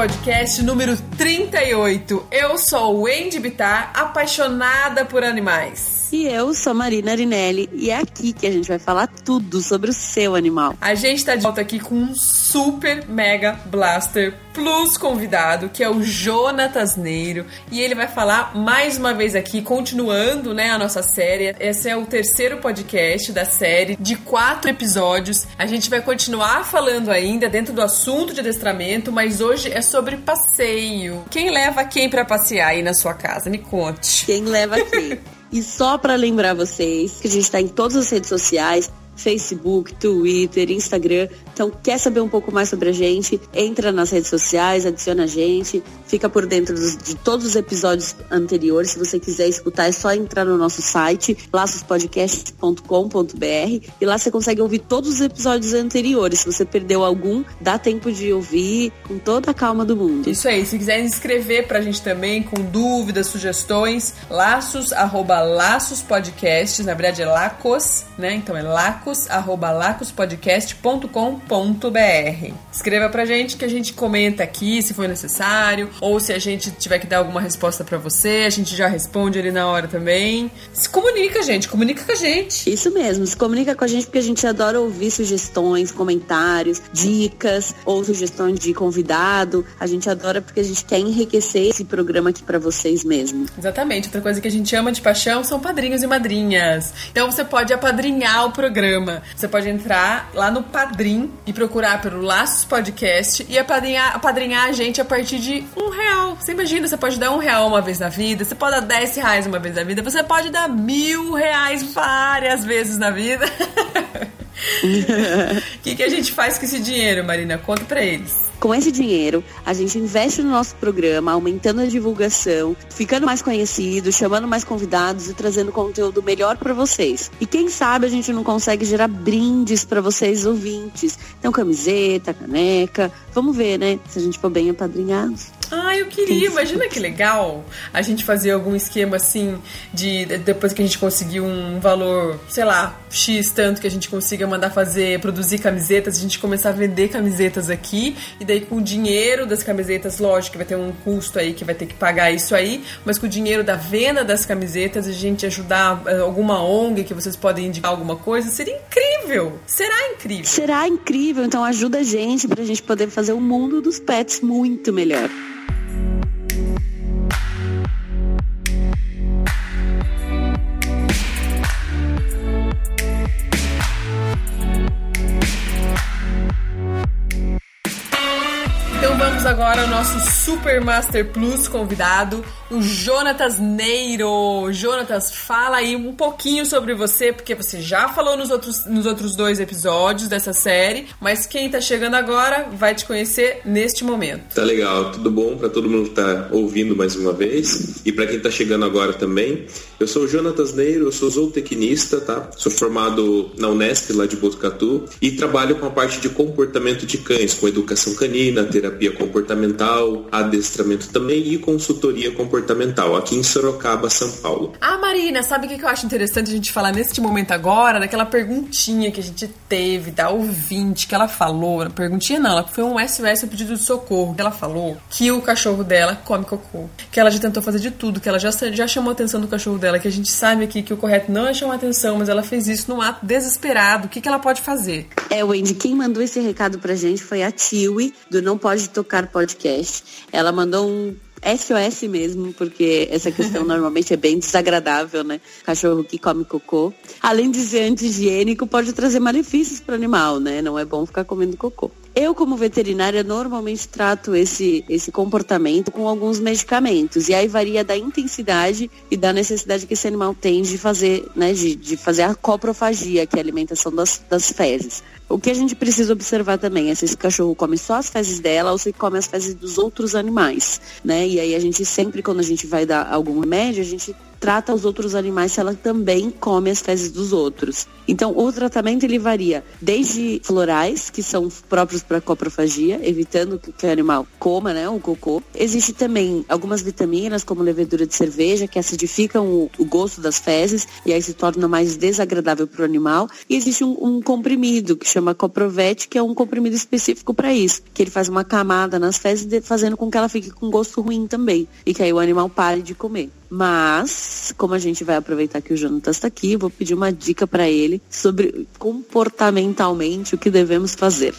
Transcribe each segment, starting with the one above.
Podcast número 38. Eu sou Wendy Bitar, apaixonada por animais. E eu sou Marina Arinelli e é aqui que a gente vai falar tudo sobre o seu animal. A gente tá de volta aqui com um super mega blaster plus convidado, que é o Jonatas Neiro, e ele vai falar mais uma vez aqui, continuando, né, a nossa série. Esse é o terceiro podcast da série de quatro episódios. A gente vai continuar falando ainda dentro do assunto de adestramento, mas hoje é sobre passeio. Quem leva quem para passear aí na sua casa? Me conte. Quem leva quem? E só para lembrar vocês que a gente está em todas as redes sociais, Facebook, Twitter, Instagram. Então, quer saber um pouco mais sobre a gente? Entra nas redes sociais, adiciona a gente, fica por dentro dos, de todos os episódios anteriores. Se você quiser escutar, é só entrar no nosso site, laçospodcast.com.br e lá você consegue ouvir todos os episódios anteriores. Se você perdeu algum, dá tempo de ouvir com toda a calma do mundo. Isso aí. Se quiser inscrever pra gente também com dúvidas, sugestões, laços, arroba laços na verdade é lacos, né? Então é lacos lacos@lacospodcast.com.br. Escreva pra gente que a gente comenta aqui se for necessário ou se a gente tiver que dar alguma resposta para você, a gente já responde ali na hora também. Se comunica, gente, comunica com a gente. Isso mesmo, se comunica com a gente porque a gente adora ouvir sugestões, comentários, dicas ou sugestões de convidado. A gente adora porque a gente quer enriquecer esse programa aqui para vocês mesmo. Exatamente. Outra coisa que a gente ama de paixão são padrinhos e madrinhas. Então você pode apadrinhar o programa programa. Você pode entrar lá no Padrim e procurar pelo Laços Podcast e apadrinhar, apadrinhar a gente a partir de um real. Você imagina, você pode dar um real uma vez na vida, você pode dar dez reais uma vez na vida, você pode dar mil reais várias vezes na vida. O que, que a gente faz com esse dinheiro, Marina? Conta pra eles. Com esse dinheiro, a gente investe no nosso programa, aumentando a divulgação, ficando mais conhecido, chamando mais convidados e trazendo conteúdo melhor para vocês. E quem sabe a gente não consegue gerar brindes para vocês ouvintes. Então, camiseta, caneca. Vamos ver, né? Se a gente for bem apadrinhados. Ah, eu queria. Imagina que legal a gente fazer algum esquema assim de depois que a gente conseguir um valor, sei lá, X tanto que a gente consiga mandar fazer, produzir camisetas, a gente começar a vender camisetas aqui e daí com o dinheiro das camisetas, lógico que vai ter um custo aí que vai ter que pagar isso aí, mas com o dinheiro da venda das camisetas a gente ajudar eh, alguma ONG que vocês podem indicar alguma coisa, seria incrível. Será incrível. Será incrível, então ajuda a gente pra gente poder fazer o mundo dos pets muito melhor. Agora o nosso Super Master Plus convidado, o Jonatas Neiro. Jonatas, fala aí um pouquinho sobre você, porque você já falou nos outros, nos outros dois episódios dessa série, mas quem tá chegando agora vai te conhecer neste momento. Tá legal, tudo bom para todo mundo que tá ouvindo mais uma vez e para quem tá chegando agora também. Eu sou o Jonatas Neiro, eu sou zootecnista, tá? Sou formado na Unesp lá de Botucatu e trabalho com a parte de comportamento de cães, com educação canina, terapia comportamental adestramento também e consultoria comportamental, aqui em Sorocaba, São Paulo. Ah, Marina, sabe o que eu acho interessante a gente falar neste momento agora? Daquela perguntinha que a gente teve da ouvinte, que ela falou, perguntinha não, ela foi um SOS, um pedido de socorro, que ela falou que o cachorro dela come cocô, que ela já tentou fazer de tudo, que ela já, já chamou a atenção do cachorro dela, que a gente sabe aqui que o correto não é chamar atenção, mas ela fez isso num ato desesperado. O que, que ela pode fazer? É, Wendy, quem mandou esse recado pra gente foi a Tiwi, do Não Pode Tocar Podcast. Ela mandou um SOS mesmo, porque essa questão normalmente é bem desagradável, né? Cachorro que come cocô. Além de ser anti-higiênico, pode trazer malefícios para o animal, né? Não é bom ficar comendo cocô. Eu, como veterinária, normalmente trato esse, esse comportamento com alguns medicamentos. E aí varia da intensidade e da necessidade que esse animal tem de fazer, né? De, de fazer a coprofagia, que é a alimentação das, das fezes. O que a gente precisa observar também é se esse cachorro come só as fezes dela ou se come as fezes dos outros animais, né? E aí a gente sempre, quando a gente vai dar algum remédio, a gente trata os outros animais se ela também come as fezes dos outros. Então, o tratamento ele varia desde florais, que são próprios para coprofagia, evitando que o animal coma, né, o cocô. Existe também algumas vitaminas, como levedura de cerveja, que acidificam o, o gosto das fezes e aí se torna mais desagradável para o animal. E existe um, um, comprimido que chama Coprovete, que é um comprimido específico para isso, que ele faz uma camada nas fezes, fazendo com que ela fique com gosto ruim também e que aí o animal pare de comer. Mas, como a gente vai aproveitar que o Jonathan está aqui, vou pedir uma dica para ele sobre comportamentalmente o que devemos fazer.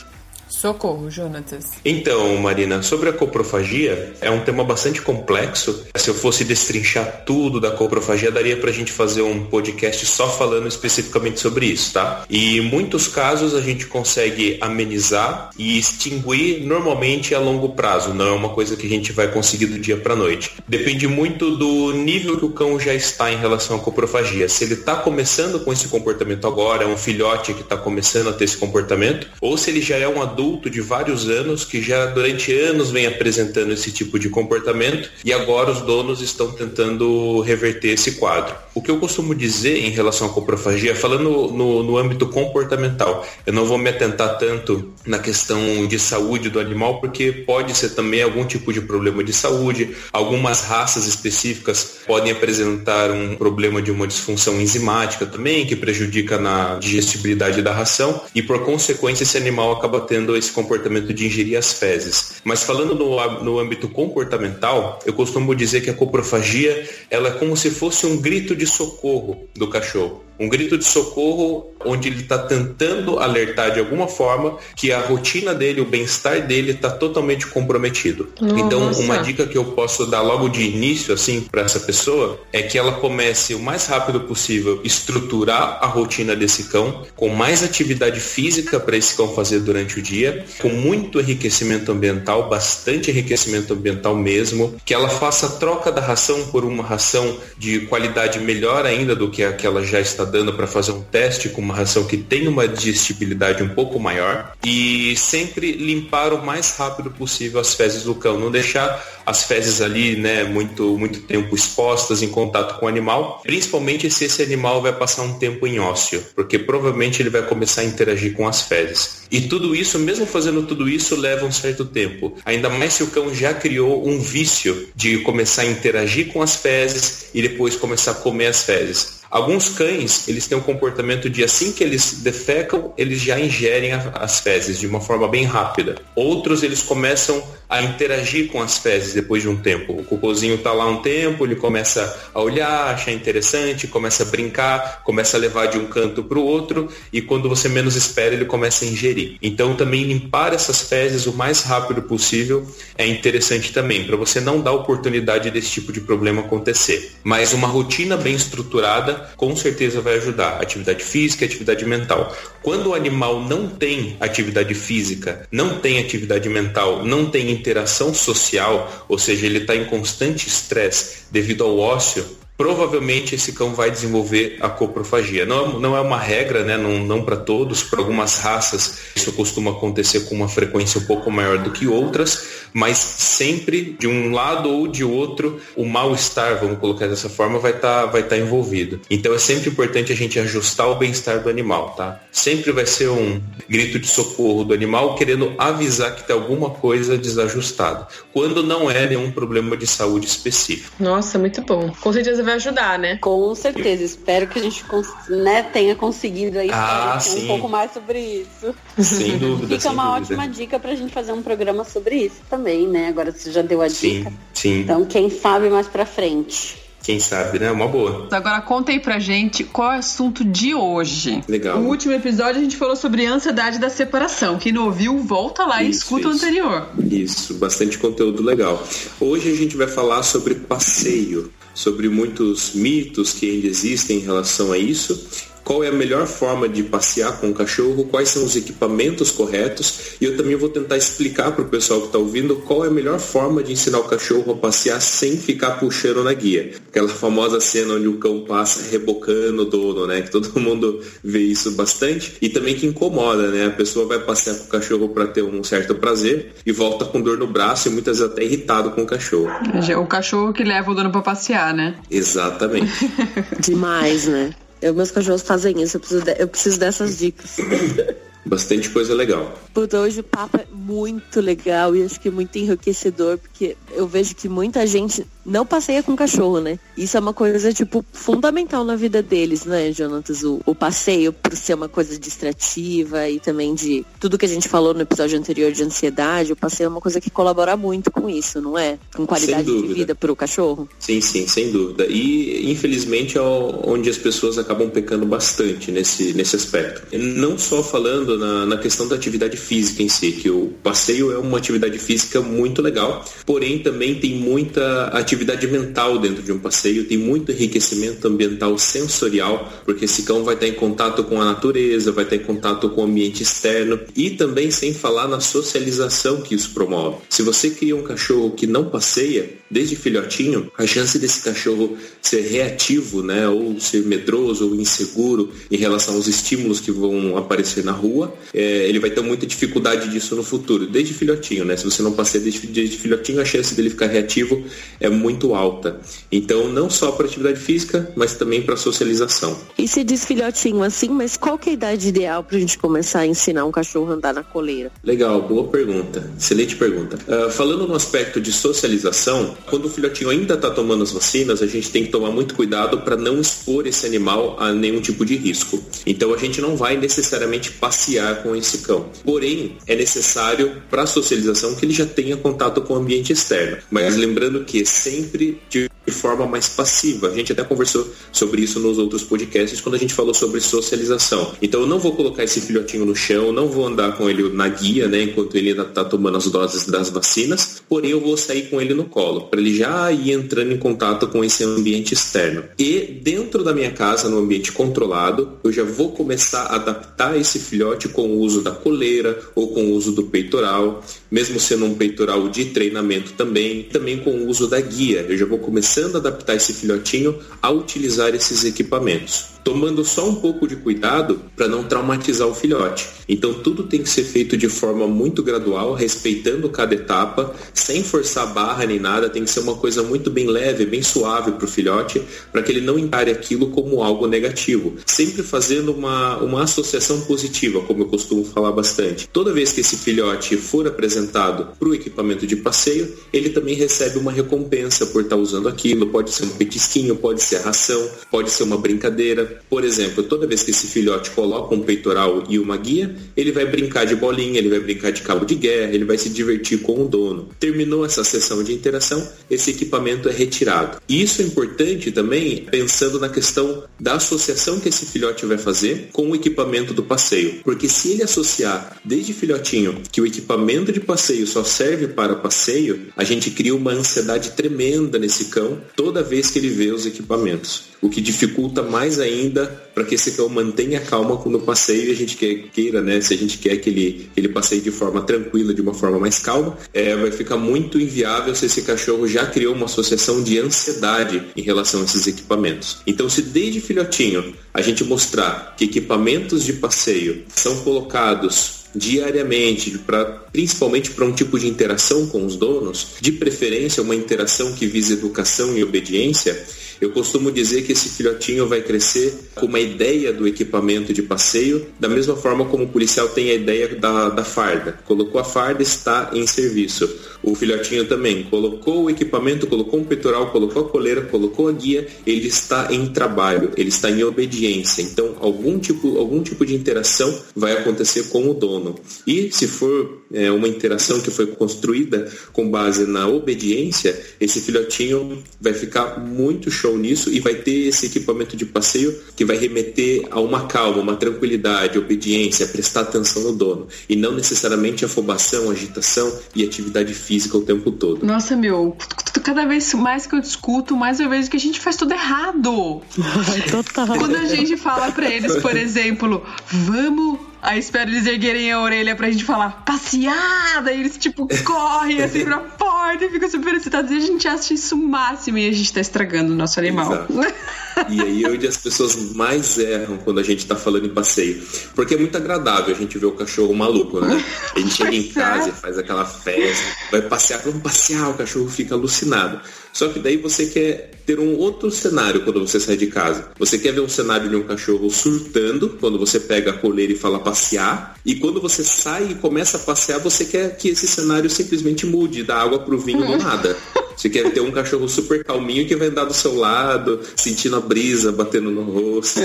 Socorro, Jonatas. Então, Marina, sobre a coprofagia, é um tema bastante complexo. Se eu fosse destrinchar tudo da coprofagia, daria pra gente fazer um podcast só falando especificamente sobre isso, tá? E em muitos casos a gente consegue amenizar e extinguir normalmente a longo prazo, não é uma coisa que a gente vai conseguir do dia para noite. Depende muito do nível que o cão já está em relação à coprofagia. Se ele está começando com esse comportamento agora, é um filhote que está começando a ter esse comportamento, ou se ele já é um adulto adulto de vários anos que já durante anos vem apresentando esse tipo de comportamento e agora os donos estão tentando reverter esse quadro. O que eu costumo dizer em relação à coprofagia, falando no, no âmbito comportamental, eu não vou me atentar tanto na questão de saúde do animal, porque pode ser também algum tipo de problema de saúde, algumas raças específicas podem apresentar um problema de uma disfunção enzimática também, que prejudica na digestibilidade da ração, e por consequência esse animal acaba tendo esse comportamento de ingerir as fezes. Mas falando no, no âmbito comportamental, eu costumo dizer que a coprofagia ela é como se fosse um grito de socorro do cachorro um grito de socorro onde ele está tentando alertar de alguma forma que a rotina dele, o bem-estar dele está totalmente comprometido. Nossa. Então, uma dica que eu posso dar logo de início assim para essa pessoa é que ela comece o mais rápido possível estruturar a rotina desse cão com mais atividade física para esse cão fazer durante o dia, com muito enriquecimento ambiental, bastante enriquecimento ambiental mesmo, que ela faça a troca da ração por uma ração de qualidade melhor ainda do que a que ela já está dando para fazer um teste com uma ração que tem uma digestibilidade um pouco maior e sempre limpar o mais rápido possível as fezes do cão, não deixar as fezes ali, né, muito muito tempo expostas em contato com o animal, principalmente se esse animal vai passar um tempo em ócio, porque provavelmente ele vai começar a interagir com as fezes. E tudo isso, mesmo fazendo tudo isso, leva um certo tempo. Ainda mais se o cão já criou um vício de começar a interagir com as fezes e depois começar a comer as fezes. Alguns cães, eles têm um comportamento de assim que eles defecam, eles já ingerem as fezes de uma forma bem rápida. Outros, eles começam a interagir com as fezes depois de um tempo. O cocôzinho está lá um tempo, ele começa a olhar, achar interessante, começa a brincar, começa a levar de um canto para o outro e quando você menos espera, ele começa a ingerir. Então, também limpar essas fezes o mais rápido possível é interessante também, para você não dar oportunidade desse tipo de problema acontecer. Mas uma rotina bem estruturada com certeza vai ajudar. Atividade física atividade mental. Quando o animal não tem atividade física, não tem atividade mental, não tem interação social, ou seja, ele está em constante estresse devido ao ócio, provavelmente esse cão vai desenvolver a coprofagia. Não, não é uma regra, né? não, não para todos, para algumas raças isso costuma acontecer com uma frequência um pouco maior do que outras, mas sempre de um lado ou de outro o mal-estar, vamos colocar dessa forma, vai estar tá, vai tá envolvido. Então é sempre importante a gente ajustar o bem-estar do animal, tá? Sempre vai ser um grito de socorro do animal querendo avisar que tem alguma coisa desajustada, quando não é nenhum problema de saúde específico. Nossa, muito bom. Com certeza vai ajudar, né? Com certeza. Espero que a gente né, tenha conseguido aí ah, um pouco mais sobre isso. Sem dúvida. Fica uma dúvida. ótima dica pra gente fazer um programa sobre isso também, né? Agora você já deu a sim, dica. Sim. Então, quem sabe mais pra frente. Quem sabe, né? Uma boa. Agora conta aí pra gente qual é o assunto de hoje. Legal. No último episódio a gente falou sobre a ansiedade da separação. Quem não ouviu, volta lá isso, e escuta isso. o anterior. Isso, bastante conteúdo legal. Hoje a gente vai falar sobre passeio, sobre muitos mitos que ainda existem em relação a isso qual é a melhor forma de passear com o cachorro, quais são os equipamentos corretos e eu também vou tentar explicar para o pessoal que está ouvindo qual é a melhor forma de ensinar o cachorro a passear sem ficar puxando na guia. Aquela famosa cena onde o cão passa rebocando o dono, né? Que todo mundo vê isso bastante e também que incomoda, né? A pessoa vai passear com o cachorro para ter um certo prazer e volta com dor no braço e muitas vezes até irritado com o cachorro. O cachorro que leva o dono para passear, né? Exatamente. Demais, né? Eu, meus cachorros fazem isso, eu preciso, de, eu preciso dessas dicas. Bastante coisa legal. Puta, hoje o papo é muito legal e acho que muito enriquecedor, porque eu vejo que muita gente não passeia com cachorro, né? Isso é uma coisa, tipo, fundamental na vida deles, né, Jonatas? O, o passeio, por ser uma coisa distrativa e também de tudo que a gente falou no episódio anterior de ansiedade, o passeio é uma coisa que colabora muito com isso, não é? Com qualidade de vida para o cachorro. Sim, sim, sem dúvida. E, infelizmente, é onde as pessoas acabam pecando bastante nesse, nesse aspecto. Não só falando na, na questão da atividade física em si, que o passeio é uma atividade física muito legal, porém também tem muita atividade mental dentro de um passeio, tem muito enriquecimento ambiental sensorial, porque esse cão vai estar em contato com a natureza, vai estar em contato com o ambiente externo e também sem falar na socialização que isso promove. Se você cria um cachorro que não passeia, desde filhotinho, a chance desse cachorro ser reativo, né, ou ser medroso ou inseguro em relação aos estímulos que vão aparecer na rua, é, ele vai ter muita dificuldade disso no futuro, desde filhotinho, né? Se você não passeia desde, desde filhotinho, a chance dele ficar reativo é alta. Então, não só para atividade física, mas também para socialização. E se diz filhotinho assim, mas qual que é a idade ideal para a gente começar a ensinar um cachorro a andar na coleira? Legal, boa pergunta. Excelente pergunta. Uh, falando no aspecto de socialização, quando o filhotinho ainda está tomando as vacinas, a gente tem que tomar muito cuidado para não expor esse animal a nenhum tipo de risco. Então, a gente não vai necessariamente passear com esse cão. Porém, é necessário para a socialização que ele já tenha contato com o ambiente externo. Mas lembrando que sempre de forma mais passiva. A gente até conversou sobre isso nos outros podcasts quando a gente falou sobre socialização. Então eu não vou colocar esse filhotinho no chão, não vou andar com ele na guia, né, enquanto ele ainda está tomando as doses das vacinas, porém eu vou sair com ele no colo, para ele já ir entrando em contato com esse ambiente externo. E dentro da minha casa, no ambiente controlado, eu já vou começar a adaptar esse filhote com o uso da coleira ou com o uso do peitoral, mesmo sendo um peitoral de treinamento também, também com o uso da guia. Eu já vou começando a adaptar esse filhotinho a utilizar esses equipamentos tomando só um pouco de cuidado para não traumatizar o filhote. Então tudo tem que ser feito de forma muito gradual, respeitando cada etapa, sem forçar barra nem nada, tem que ser uma coisa muito bem leve, bem suave para o filhote, para que ele não encare aquilo como algo negativo. Sempre fazendo uma, uma associação positiva, como eu costumo falar bastante. Toda vez que esse filhote for apresentado para o equipamento de passeio, ele também recebe uma recompensa por estar usando aquilo. Pode ser um petisquinho, pode ser ração, pode ser uma brincadeira por exemplo, toda vez que esse filhote coloca um peitoral e uma guia, ele vai brincar de bolinha, ele vai brincar de cabo de guerra, ele vai se divertir com o dono. Terminou essa sessão de interação, esse equipamento é retirado. E isso é importante também pensando na questão da associação que esse filhote vai fazer com o equipamento do passeio. Porque se ele associar desde filhotinho que o equipamento de passeio só serve para passeio, a gente cria uma ansiedade tremenda nesse cão toda vez que ele vê os equipamentos. O que dificulta mais ainda para que esse cão mantenha calma quando passeio e a gente quer, queira, né? Se a gente quer que ele, que ele passeie de forma tranquila, de uma forma mais calma, é, vai ficar muito inviável se esse cachorro já criou uma associação de ansiedade em relação a esses equipamentos. Então, se desde filhotinho a gente mostrar que equipamentos de passeio são colocados diariamente, pra, principalmente para um tipo de interação com os donos, de preferência uma interação que visa educação e obediência, eu costumo dizer que esse filhotinho vai crescer com uma ideia do equipamento de passeio, da mesma forma como o policial tem a ideia da, da farda. Colocou a farda, está em serviço. O filhotinho também colocou o equipamento, colocou um peitoral, colocou a coleira, colocou a guia, ele está em trabalho, ele está em obediência. Então, algum tipo, algum tipo de interação vai acontecer com o dono. E se for é, uma interação que foi construída com base na obediência, esse filhotinho vai ficar muito show nisso e vai ter esse equipamento de passeio que vai remeter a uma calma, uma tranquilidade, obediência, prestar atenção no dono e não necessariamente afobação, agitação e atividade física o tempo todo. Nossa, meu, cada vez mais que eu discuto, mais eu vejo que a gente faz tudo errado. Total. Quando a gente fala pra eles, por exemplo, vamos Aí espera eles erguerem a orelha pra gente falar passeada, e eles tipo correm assim pra porta e ficam super excitados. E a gente acha isso o máximo e a gente tá estragando o nosso animal. Exato. E aí é onde as pessoas mais erram quando a gente tá falando em passeio. Porque é muito agradável a gente ver o cachorro maluco, né? Ele chega em casa e faz aquela festa, vai passear, vamos passear, o cachorro fica alucinado. Só que daí você quer ter um outro cenário quando você sai de casa. Você quer ver um cenário de um cachorro surtando, quando você pega a coleira e fala passear, e quando você sai e começa a passear, você quer que esse cenário simplesmente mude, da água pro vinho do nada. Você quer ter um cachorro super calminho que vai andar do seu lado, sentindo a brisa batendo no rosto.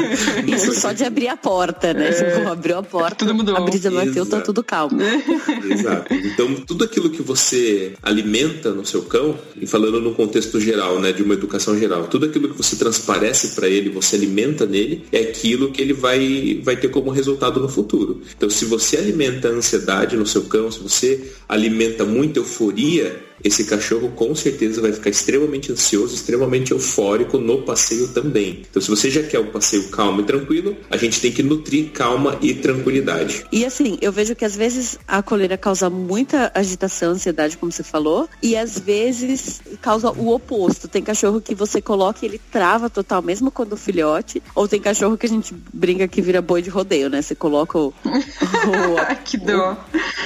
Isso só de abrir a porta, né? Se for abriu a porta, Tudo mudou. a brisa bateu, tá Exato. tudo calmo. Exato. Então, tudo aquilo que você alimenta no seu cão, e falando no contexto geral, né, de uma educação geral, tudo aquilo que você transparece para ele, você alimenta nele, é aquilo que ele vai, vai ter como resultado no futuro. Então, se você alimenta a ansiedade no seu cão, se você alimenta muita euforia, esse cachorro com certeza vai ficar extremamente ansioso, extremamente eufórico no passeio também. Então, se você já quer um passeio calmo e tranquilo, a gente tem que nutrir calma e tranquilidade. E assim, eu vejo que às vezes a coleira causa muita agitação, ansiedade, como você falou, e às vezes causa o oposto. Tem cachorro que você coloca e ele trava total, mesmo quando filhote, ou tem cachorro que a gente brinca que vira boi de rodeio, né? Você coloca o, o- que dó.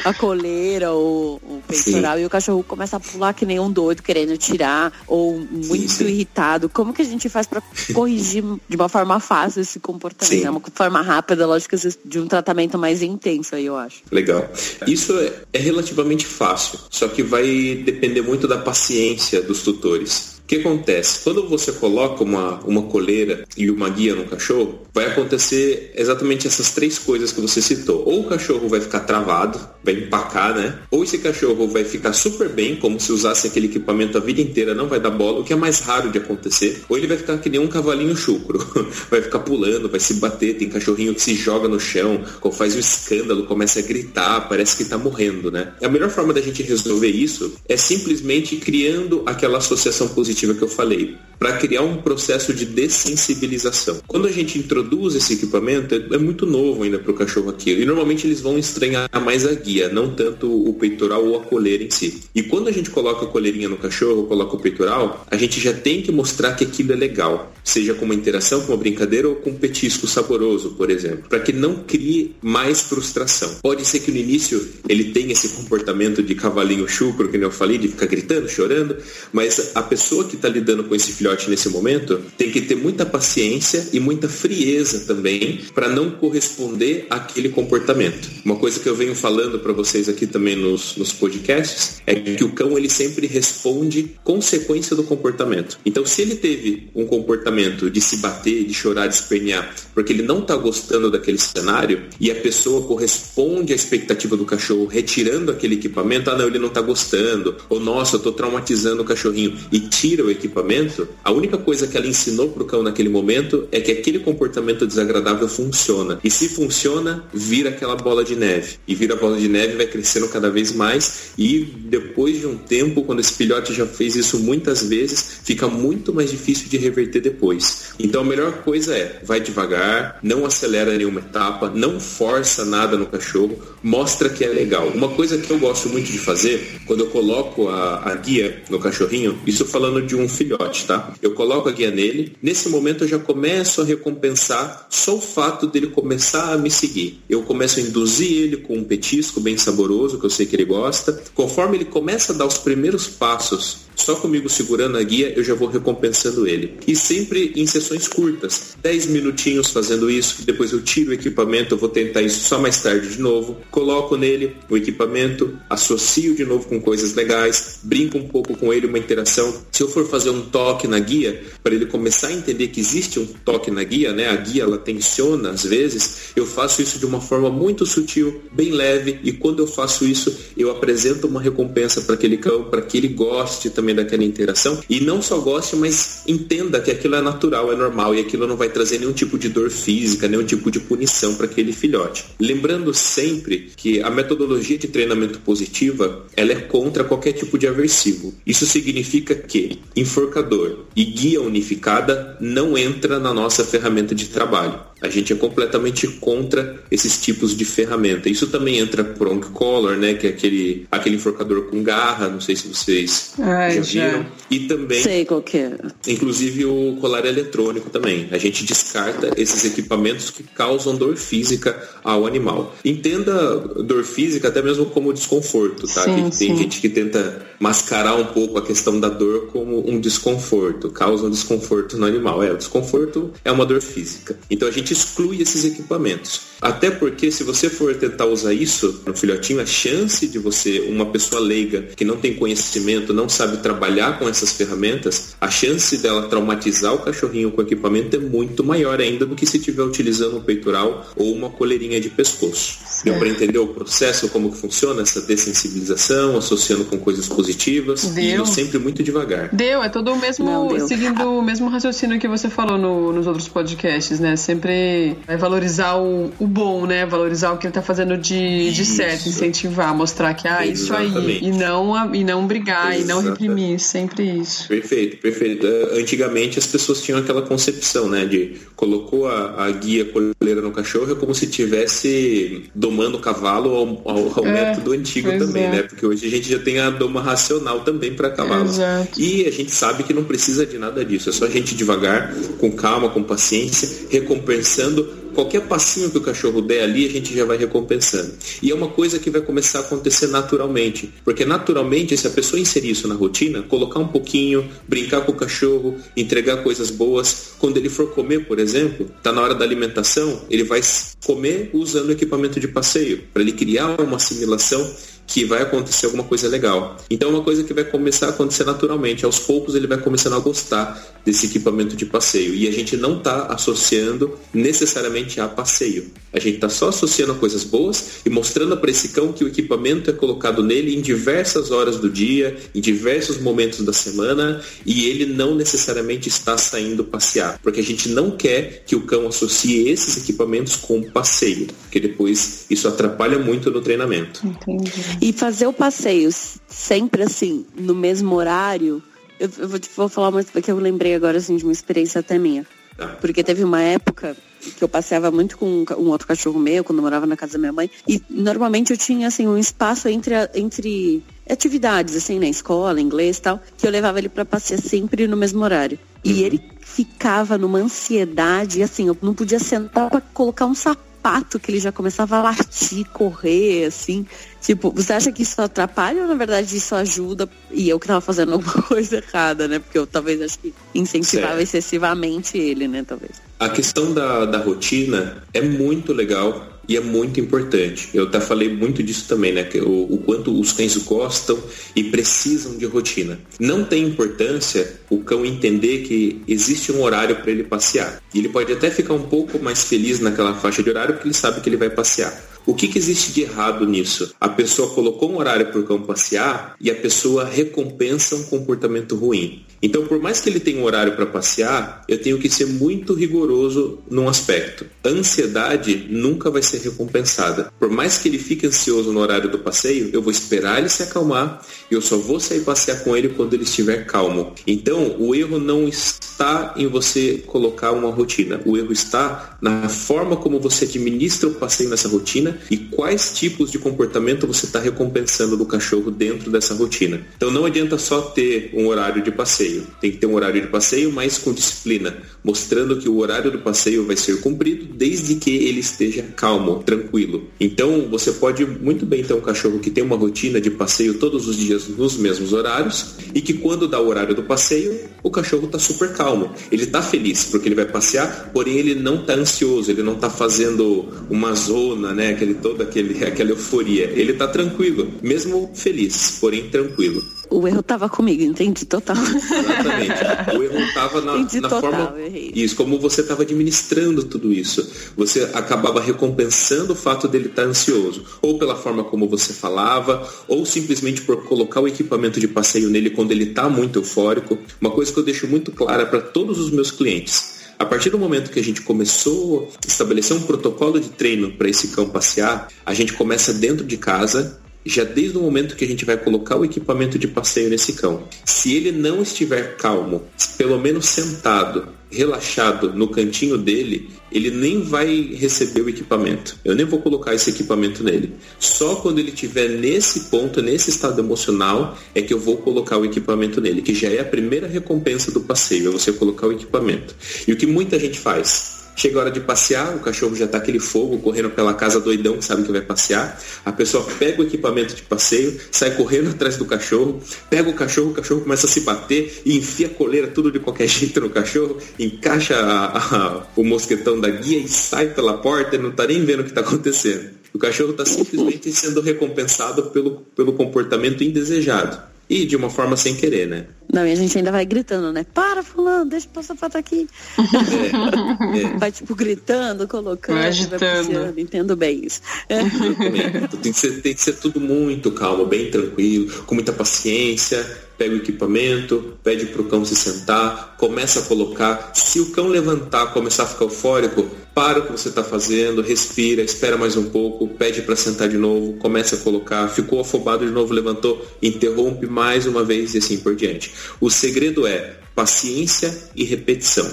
a coleira ou o peitoral e o cachorro começa a pular que nem um doido querendo tirar ou muito sim. irritado. Como que a gente faz pra corrigir de uma forma fácil esse comportamento? Sim. É uma forma rápida, lógico, de um tratamento mais intenso aí, eu acho. Legal. Isso é, é relativamente fácil, só que vai depender muito da paciência dos tutores. O que acontece? Quando você coloca uma, uma coleira e uma guia no cachorro, vai acontecer exatamente essas três coisas que você citou. Ou o cachorro vai ficar travado, vai empacar, né? Ou esse cachorro vai ficar super bem, como se usasse aquele equipamento a vida inteira, não vai dar bola, o que é mais raro de acontecer. Ou ele vai ficar que nem um cavalinho chucro, vai ficar pulando, vai se bater. Tem cachorrinho que se joga no chão, faz um escândalo, começa a gritar, parece que tá morrendo, né? A melhor forma da gente resolver isso é simplesmente criando aquela associação positiva que eu falei, para criar um processo de dessensibilização. Quando a gente introduz esse equipamento, é, é muito novo ainda para o cachorro aqui, e normalmente eles vão estranhar mais a guia, não tanto o peitoral ou a coleira em si. E quando a gente coloca a coleirinha no cachorro, coloca o peitoral, a gente já tem que mostrar que aquilo é legal, seja com uma interação, com uma brincadeira ou com um petisco saboroso, por exemplo, para que não crie mais frustração. Pode ser que no início ele tenha esse comportamento de cavalinho chucro, que eu falei, de ficar gritando, chorando, mas a pessoa que está lidando com esse filhote nesse momento tem que ter muita paciência e muita frieza também para não corresponder àquele comportamento. Uma coisa que eu venho falando para vocês aqui também nos, nos podcasts é que o cão ele sempre responde consequência do comportamento. Então, se ele teve um comportamento de se bater, de chorar, de espernear, porque ele não está gostando daquele cenário e a pessoa corresponde à expectativa do cachorro retirando aquele equipamento, ah não, ele não está gostando, ou nossa, eu estou traumatizando o cachorrinho e tira o equipamento, a única coisa que ela ensinou pro cão naquele momento é que aquele comportamento desagradável funciona. E se funciona, vira aquela bola de neve. E vira a bola de neve vai crescendo cada vez mais e depois de um tempo, quando esse filhote já fez isso muitas vezes, fica muito mais difícil de reverter depois. Então a melhor coisa é, vai devagar, não acelera nenhuma etapa, não força nada no cachorro, mostra que é legal. Uma coisa que eu gosto muito de fazer, quando eu coloco a, a guia no cachorrinho, isso falando de um filhote, tá? Eu coloco a guia nele, nesse momento eu já começo a recompensar só o fato dele começar a me seguir. Eu começo a induzir ele com um petisco bem saboroso, que eu sei que ele gosta. Conforme ele começa a dar os primeiros passos só comigo segurando a guia, eu já vou recompensando ele. E sempre em sessões curtas, 10 minutinhos fazendo isso, depois eu tiro o equipamento, eu vou tentar isso só mais tarde de novo, coloco nele o equipamento, associo de novo com coisas legais, brinco um pouco com ele, uma interação. Se eu for fazer um toque na guia, para ele começar a entender que existe um toque na guia, né? A guia ela tensiona às vezes, eu faço isso de uma forma muito sutil, bem leve, e quando eu faço isso, eu apresento uma recompensa para aquele cão, para que ele goste também daquela interação e não só goste, mas entenda que aquilo é natural, é normal e aquilo não vai trazer nenhum tipo de dor física, nenhum tipo de punição para aquele filhote. Lembrando sempre que a metodologia de treinamento positiva, ela é contra qualquer tipo de aversivo. Isso significa que enforcador e guia unificada não entra na nossa ferramenta de trabalho. A gente é completamente contra esses tipos de ferramenta. Isso também entra prong collar, né, que é aquele aquele enforcador com garra, não sei se vocês Ai, já viram. Já. E também Sei qual que é. Inclusive o colar eletrônico também. A gente descarta esses equipamentos que causam dor física ao animal. Entenda dor física até mesmo como desconforto, tá? Sim, que tem gente que tenta mascarar um pouco a questão da dor como um desconforto, causa um desconforto no animal. É, o desconforto é uma dor física. Então a gente exclui esses equipamentos. Até porque se você for tentar usar isso no filhotinho, a chance de você, uma pessoa leiga que não tem conhecimento, não sabe trabalhar com essas ferramentas, a chance dela traumatizar o cachorrinho com o equipamento é muito maior ainda do que se estiver utilizando um peitoral ou uma coleirinha de pescoço. Certo. Deu para entender o processo, como que funciona essa dessensibilização, associando com coisas positivas deu. e indo sempre muito devagar. Deu, é todo o mesmo, não, seguindo o mesmo raciocínio que você falou no, nos outros podcasts, né? Sempre vai valorizar o, o bom, né? Valorizar o que ele tá fazendo de, de certo, incentivar, mostrar que, ah, Exatamente. isso aí. E não, e não brigar, e não reprimir, sempre isso. Perfeito, perfeito. É, antigamente as pessoas tinham aquela concepção, né? De colocou a, a guia coleira no cachorro é como se tivesse domando o cavalo ao, ao, ao é, método antigo também, é. né? Porque hoje a gente já tem a doma racional também para cavalos. Exato. E a gente sabe que não precisa de nada disso. É só a gente devagar, com calma, com paciência, recompensando qualquer passinho que o cachorro der ali, a gente já vai recompensando. E é uma coisa que vai começar a acontecer naturalmente. Porque naturalmente, se a pessoa inserir isso na rotina, colocar um pouquinho, brincar com o cachorro, entregar coisas boas, quando ele for comer, por exemplo, está na hora da alimentação, ele vai comer usando equipamento de passeio, para ele criar uma assimilação que vai acontecer alguma coisa legal. Então é uma coisa que vai começar a acontecer naturalmente. Aos poucos ele vai começando a gostar desse equipamento de passeio. E a gente não está associando necessariamente a passeio. A gente está só associando coisas boas e mostrando para esse cão que o equipamento é colocado nele em diversas horas do dia, em diversos momentos da semana, e ele não necessariamente está saindo passear. Porque a gente não quer que o cão associe esses equipamentos com passeio, porque depois isso atrapalha muito no treinamento. Entendi. E fazer o passeio sempre assim, no mesmo horário, eu, eu vou, vou, falar uma que eu lembrei agora assim, de uma experiência até minha. Tá. Porque teve uma época que eu passeava muito com um outro cachorro meu, quando eu morava na casa da minha mãe, e normalmente eu tinha assim um espaço entre, entre atividades, assim, na escola, inglês e tal, que eu levava ele para passear sempre no mesmo horário. E uhum. ele ficava numa ansiedade, assim, eu não podia sentar para colocar um sapato pato que ele já começava a latir, correr, assim. Tipo, você acha que isso atrapalha ou na verdade isso ajuda e eu que tava fazendo alguma coisa errada, né? Porque eu talvez acho que incentivava certo. excessivamente ele, né? Talvez. A questão da, da rotina é muito legal e é muito importante. Eu até falei muito disso também, né? O, o, quanto os cães gostam e precisam de rotina. Não tem importância o cão entender que existe um horário para ele passear. E ele pode até ficar um pouco mais feliz naquela faixa de horário porque ele sabe que ele vai passear. O que, que existe de errado nisso? A pessoa colocou um horário para o cão passear e a pessoa recompensa um comportamento ruim. Então, por mais que ele tenha um horário para passear, eu tenho que ser muito rigoroso num aspecto. A ansiedade nunca vai ser recompensada. Por mais que ele fique ansioso no horário do passeio, eu vou esperar ele se acalmar e eu só vou sair passear com ele quando ele estiver calmo. Então, o erro não está em você colocar uma rotina. O erro está na forma como você administra o passeio nessa rotina e quais tipos de comportamento você está recompensando do cachorro dentro dessa rotina. Então, não adianta só ter um horário de passeio. Tem que ter um horário de passeio, mas com disciplina, mostrando que o horário do passeio vai ser cumprido desde que ele esteja calmo, tranquilo. Então, você pode muito bem ter um cachorro que tem uma rotina de passeio todos os dias nos mesmos horários e que quando dá o horário do passeio, o cachorro está super calmo. Ele está feliz porque ele vai passear, porém ele não está ansioso, ele não está fazendo uma zona, né? Aquele todo aquele aquela euforia. Ele tá tranquilo, mesmo feliz, porém tranquilo. O erro tava comigo, entendi total. Exatamente. O erro tava na, Entendi na total, forma. Isso, como você estava administrando tudo isso. Você acabava recompensando o fato dele estar ansioso. Ou pela forma como você falava, ou simplesmente por colocar o equipamento de passeio nele quando ele está muito eufórico. Uma coisa que eu deixo muito clara para todos os meus clientes. A partir do momento que a gente começou a estabelecer um protocolo de treino para esse cão passear, a gente começa dentro de casa já desde o momento que a gente vai colocar o equipamento de passeio nesse cão. Se ele não estiver calmo, pelo menos sentado, relaxado no cantinho dele, ele nem vai receber o equipamento. Eu nem vou colocar esse equipamento nele. Só quando ele estiver nesse ponto, nesse estado emocional, é que eu vou colocar o equipamento nele, que já é a primeira recompensa do passeio, é você colocar o equipamento. E o que muita gente faz? Chega a hora de passear, o cachorro já tá aquele fogo correndo pela casa doidão que sabe que vai passear. A pessoa pega o equipamento de passeio, sai correndo atrás do cachorro, pega o cachorro, o cachorro começa a se bater e enfia a coleira tudo de qualquer jeito no cachorro, encaixa a- a- o mosquetão da guia e sai pela porta e não tá nem vendo o que tá acontecendo. O cachorro está simplesmente sendo recompensado pelo, pelo comportamento indesejado. E de uma forma sem querer, né? Não, e a gente ainda vai gritando, né? Para, fulano, deixa o sapato aqui. É, é. Vai, tipo, gritando, colocando, Vai vai agitando. entendo bem isso. É. Exatamente. Tem que, ser, tem que ser tudo muito calmo, bem tranquilo, com muita paciência. Pega o equipamento, pede pro cão se sentar, começa a colocar. Se o cão levantar, começar a ficar eufórico, para o que você está fazendo, respira, espera mais um pouco, pede para sentar de novo, começa a colocar, ficou afobado de novo, levantou, interrompe mais uma vez e assim por diante. O segredo é paciência e repetição.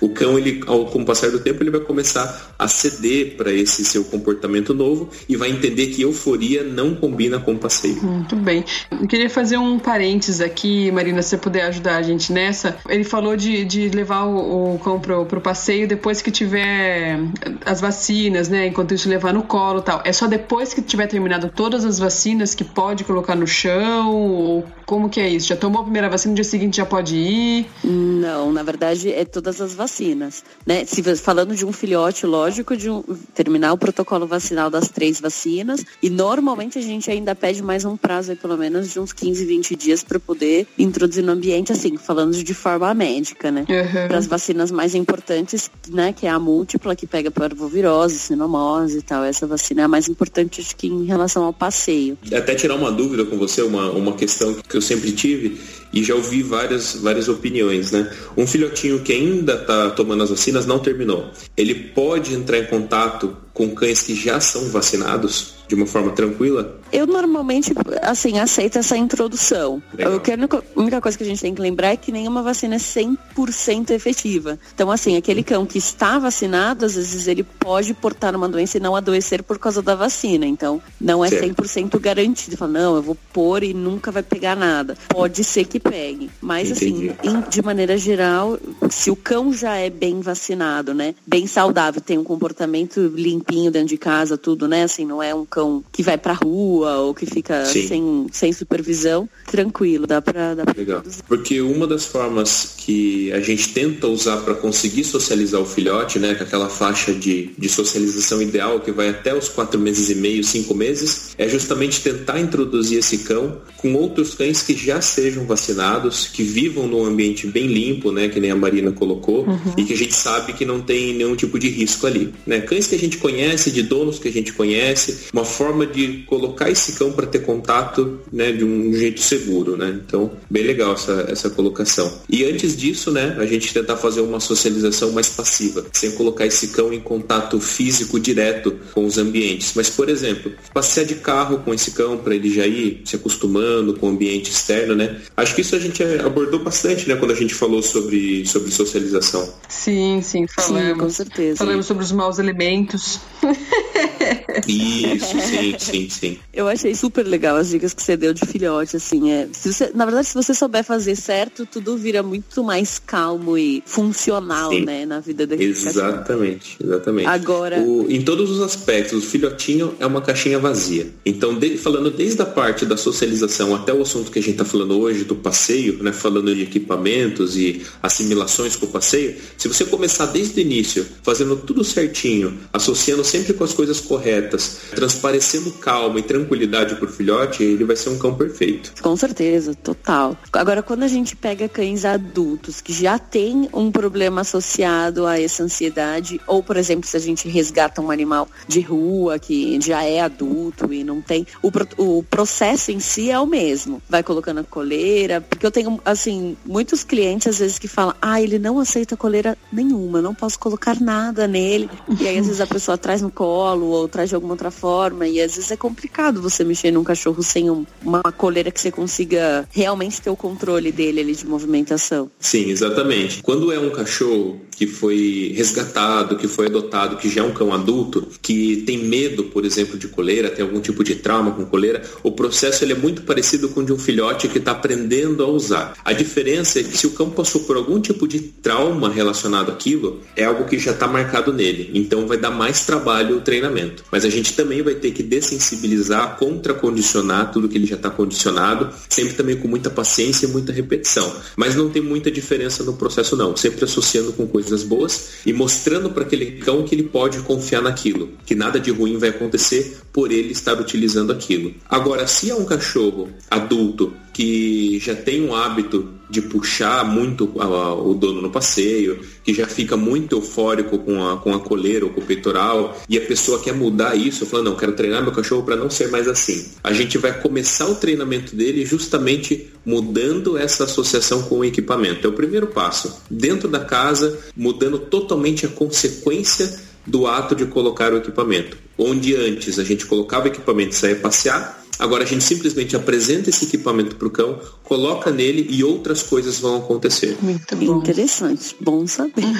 O cão, ele, ao, com o passar do tempo, ele vai começar a ceder para esse seu comportamento novo e vai entender que euforia não combina com passeio. Muito bem. Eu queria fazer um parênteses aqui, Marina, se você puder ajudar a gente nessa. Ele falou de, de levar o, o cão pro, pro passeio depois que tiver as vacinas, né? Enquanto isso levar no colo e tal. É só depois que tiver terminado todas as vacinas que pode colocar no chão? Ou como que é isso? Já tomou a primeira vacina, no dia seguinte já pode ir? Não, na verdade é todas as vacinas, né? Se falando de um filhote, lógico, de um, terminar o protocolo vacinal das três vacinas e normalmente a gente ainda pede mais um prazo aí, pelo menos de uns 15, 20 dias para poder introduzir no ambiente, assim, falando de forma médica, né? Uhum. Para as vacinas mais importantes, né? Que é a múltipla que pega parvovirose, sinomose e tal. Essa vacina é a mais importante, acho que em relação ao passeio. Até tirar uma dúvida com você, uma, uma questão que eu sempre tive e já ouvi várias, várias opiniões, né? Um filhotinho que ainda está tomando as vacinas não terminou. Ele pode entrar em contato com cães que já são vacinados de uma forma tranquila? Eu normalmente, assim, aceito essa introdução. Legal. A única coisa que a gente tem que lembrar é que nenhuma vacina é 100% efetiva. Então, assim, aquele cão que está vacinado, às vezes ele pode portar uma doença e não adoecer por causa da vacina. Então, não é Certo. 100% garantido. Fala, não, eu vou pôr e nunca vai pegar nada. Pode ser que pegue. Mas, Entendi. assim, de maneira geral, se o cão já é bem vacinado, né? Bem saudável, tem um comportamento limpinho dentro de casa, tudo, né? Assim, não é um cão que vai pra rua ou que fica Sim. sem, sem supervisão, tranquilo, dá pra, dá pra Legal. Porque uma das formas que a gente tenta usar para conseguir socializar o filhote, né, com aquela faixa de, de socialização ideal que vai até os quatro meses e meio, cinco meses, é justamente tentar introduzir esse cão com outros cães que já sejam vacinados, que vivam num ambiente bem limpo, né, que nem a Marina colocou, e que a gente sabe que não tem nenhum tipo de risco ali. Né? Cães que a gente conhece, de donos que a gente conhece, uma forma de colocar esse cão para ter contato né, de um jeito seguro. Né? Então, bem legal essa, essa colocação. E antes disso, né, a gente tentar fazer uma socialização mais passiva, sem colocar esse cão em contato físico direto com os ambientes. Mas, por exemplo, passear de carro com esse cão para ele já ir se acostumando com o ambiente externo, né? Acho que isso a gente abordou bastante, né, quando a gente falou sobre, sobre socialização. Sim, sim, falamos. Sim, com certeza. Falamos sobre os maus elementos. Isso, sim, sim, sim. Eu achei super legal as dicas que você deu de filhote, assim, é. Se você, na verdade, se você souber fazer certo, tudo vira muito mais calmo e funcional, Sim. né, na vida daquele cachorro. Exatamente, exatamente. Agora- O- em todos os aspectos, o filhotinho é uma caixinha vazia. Então, de- falando desde a parte da socialização até o assunto que a gente está falando hoje, do passeio, né, falando de equipamentos e assimilações com o passeio, se você começar desde o início, fazendo tudo certinho, associando sempre com as coisas corretas, corretas, transparecendo calma e tranquilidade para o filhote, ele vai ser um cão perfeito. Com certeza, total. Agora, quando a gente pega cães adultos que já têm um problema associado a essa ansiedade, ou, por exemplo, se a gente resgata um animal de rua que já é adulto e não tem, o, o processo em si é o mesmo. Vai colocando a coleira, porque eu tenho, assim, muitos clientes às vezes que falam, ah, ele não aceita coleira nenhuma, não posso colocar nada nele. E aí, às vezes, a pessoa traz no colo ou traz de alguma outra forma, e às vezes é complicado você mexer num cachorro sem um, uma coleira que você consiga realmente ter o controle dele ali de movimentação. Sim, exatamente. Quando é um cachorro que foi resgatado, que foi adotado, que já é um cão adulto, que tem medo, por exemplo, de coleira, tem algum tipo de trauma com coleira, o processo ele é muito parecido com o de um filhote que está aprendendo a usar. A diferença é que se o cão passou por algum tipo de trauma relacionado àquilo, é algo que já está marcado nele. Então vai dar mais trabalho o treinamento. Mas a gente também vai ter que dessensibilizar, contracondicionar tudo que ele já está condicionado, sempre também com muita paciência e muita repetição. Mas não tem muita diferença no processo não, sempre associando com coisas boas e mostrando para aquele cão que ele pode confiar naquilo, que nada de ruim vai acontecer por ele estar utilizando aquilo. Agora, se é um cachorro adulto que já tem um hábito de puxar muito o dono no passeio, que já fica muito eufórico com a, com a coleira ou com o peitoral, e a pessoa quer mudar isso, falando, não, quero treinar meu cachorro para não ser mais assim. A gente vai começar o treinamento dele justamente mudando essa associação com o equipamento. É o primeiro passo. Dentro da casa, mudando totalmente a consequência do ato de colocar o equipamento. Onde antes a gente colocava o equipamento e saía passear, Agora a gente simplesmente apresenta esse equipamento para o cão, coloca nele e outras coisas vão acontecer. Muito bom. Interessante, bom saber.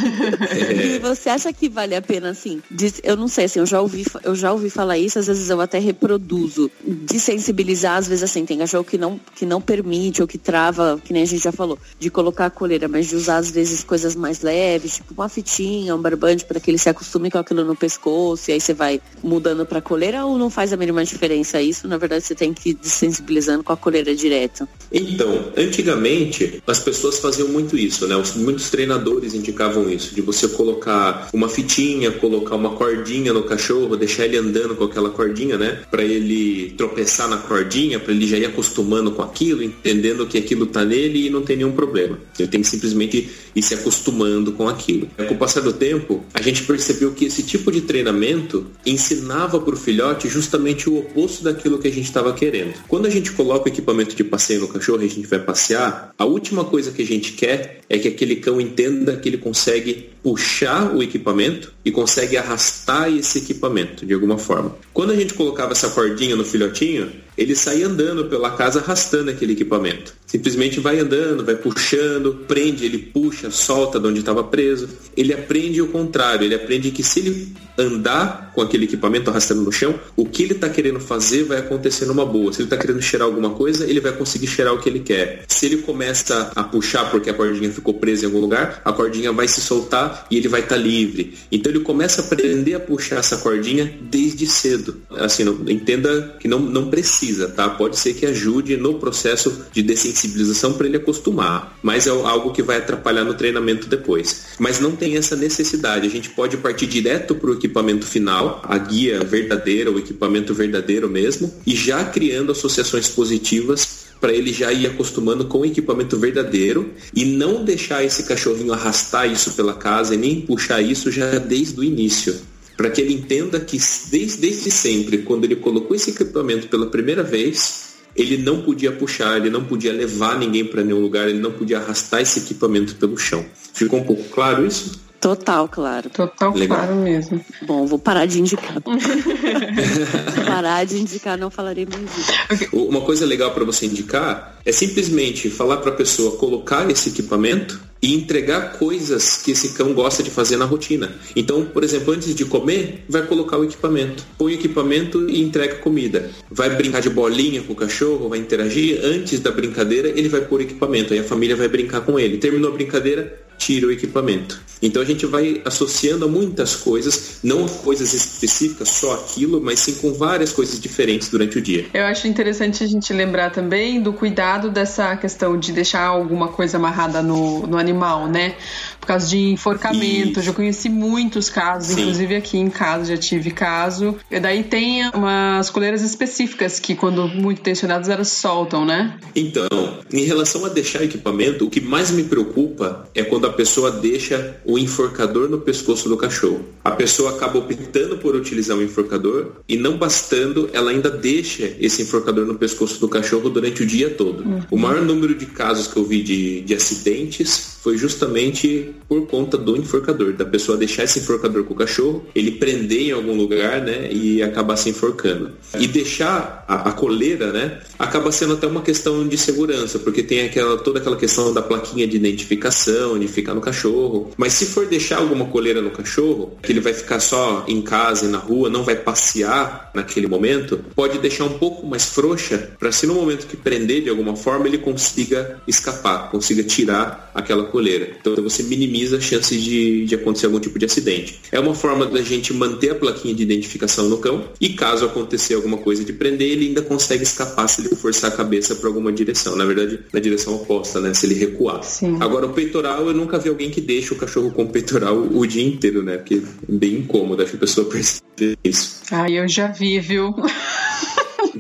É. E você acha que vale a pena assim? De, eu não sei, assim, eu já ouvi, eu já ouvi falar isso, às vezes eu até reproduzo. De sensibilizar, às vezes assim, tem cachorro que não, que não permite ou que trava, que nem a gente já falou, de colocar a coleira, mas de usar às vezes coisas mais leves, tipo uma fitinha, um barbante, para que ele se acostume com aquilo no pescoço, e aí você vai mudando para coleira ou não faz a mínima diferença isso? Na verdade, você tem que ir desensibilizando com a coleira direto? Então, antigamente as pessoas faziam muito isso, né? Muitos treinadores indicavam isso, de você colocar uma fitinha, colocar uma cordinha no cachorro, deixar ele andando com aquela cordinha, né? Para ele tropeçar na cordinha, para ele já ir acostumando com aquilo, entendendo que aquilo tá nele e não tem nenhum problema. Ele tem que simplesmente ir se acostumando com aquilo. Com o passar do tempo, a gente percebeu que esse tipo de treinamento ensinava para o filhote justamente o oposto daquilo que a gente estava querendo. Quando a gente coloca o equipamento de passeio no cachorro e a gente vai passear, a última coisa que a gente quer é que aquele cão entenda que ele consegue puxar o equipamento e consegue arrastar esse equipamento de alguma forma. Quando a gente colocava essa cordinha no filhotinho, ele saía andando pela casa arrastando aquele equipamento. Simplesmente vai andando, vai puxando, prende, ele puxa, solta de onde estava preso. Ele aprende o contrário, ele aprende que se ele andar com aquele equipamento arrastando no chão, o que ele está querendo fazer vai acontecer numa boa. Se ele está querendo cheirar alguma coisa, ele vai conseguir cheirar o que ele quer. Se ele começa a puxar porque a cordinha ficou presa em algum lugar, a cordinha vai se soltar e ele vai estar tá livre. Então ele começa a aprender a puxar essa cordinha desde cedo. Assim, não, entenda que não, não precisa, tá? Pode ser que ajude no processo de dessensibilização para ele acostumar, mas é algo que vai atrapalhar no treinamento depois. Mas não tem essa necessidade. A gente pode partir direto para o equipamento final, a guia verdadeira, o equipamento verdadeiro mesmo, e já criando associações positivas para ele já ir acostumando com o equipamento verdadeiro e não deixar esse cachorrinho arrastar isso pela casa e nem puxar isso já desde o início. Para que ele entenda que desde, desde sempre, quando ele colocou esse equipamento pela primeira vez, ele não podia puxar, ele não podia levar ninguém para nenhum lugar, ele não podia arrastar esse equipamento pelo chão. Ficou um pouco claro isso? Total, claro. Total, Legal. claro mesmo. Bom, vou parar de indicar. parar de indicar, não falarei mais isso. Uma coisa legal para você indicar é simplesmente falar para a pessoa colocar esse equipamento e entregar coisas que esse cão gosta de fazer na rotina. Então, por exemplo, antes de comer, vai colocar o equipamento. Põe o equipamento e entrega comida. Vai brincar de bolinha com o cachorro, vai interagir. Antes da brincadeira, ele vai pôr equipamento. Aí a família vai brincar com ele. Terminou a brincadeira, tira o equipamento. Então a gente vai associando a muitas coisas, não a coisas específicas, só aquilo, mas sim com várias coisas diferentes durante o dia. Eu acho interessante a gente lembrar também do cuidado dessa questão de deixar alguma coisa amarrada no, no animal, né? Por causa de enforcamento. Eu já conheci muitos casos, Sim. inclusive aqui em casa já tive caso. E daí tem umas coleiras específicas que, quando muito tensionadas, elas soltam, né? Então, em relação a deixar equipamento, o que mais me preocupa é quando a pessoa deixa o enforcador no pescoço do cachorro. A pessoa acaba optando por utilizar o enforcador e não bastando, ela ainda deixa esse enforcador no pescoço do cachorro durante o dia todo. O maior número de casos que eu vi de, de acidentes foi justamente por conta do enforcador, da pessoa deixar esse enforcador com o cachorro, ele prender em algum lugar, né, e acabar se enforcando. E deixar a, a coleira, né, acaba sendo até uma questão de segurança, porque tem aquela toda aquela questão da plaquinha de identificação, de ficar no cachorro. Mas se for deixar alguma coleira no cachorro, que ele vai ficar só em casa e na rua, não vai passear naquele momento, pode deixar um pouco mais frouxa para se no momento que prender de alguma forma ele consiga escapar, consiga tirar aquela coleira. Então você minimiza a chance de, de acontecer algum tipo de acidente. É uma forma da gente manter a plaquinha de identificação no cão e caso acontecer alguma coisa de prender, ele ainda consegue escapar se ele forçar a cabeça para alguma direção. Na verdade, na direção oposta, né? Se ele recuar. Sim. Agora, o peitoral, eu nunca vi alguém que deixa o cachorro com o peitoral o dia inteiro, né? Porque é bem incômodo, acho que a pessoa percebe isso. Ah, eu já vi, viu?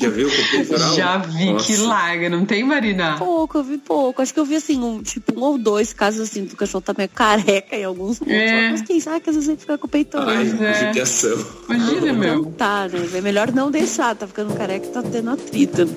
Já viu com o peitoral? Já vi, Nossa. que larga, não tem, Marina? Pouco, eu vi pouco. Acho que eu vi assim, um, tipo, um ou dois casos assim do cachorro tá meio careca em alguns pontos. É. Mas quem sabe que às vezes ele fica com o peitoral. Ai, é. judiação. Imagina, Não meu. tá, né? É melhor não deixar, tá ficando careca e tá tendo atrito.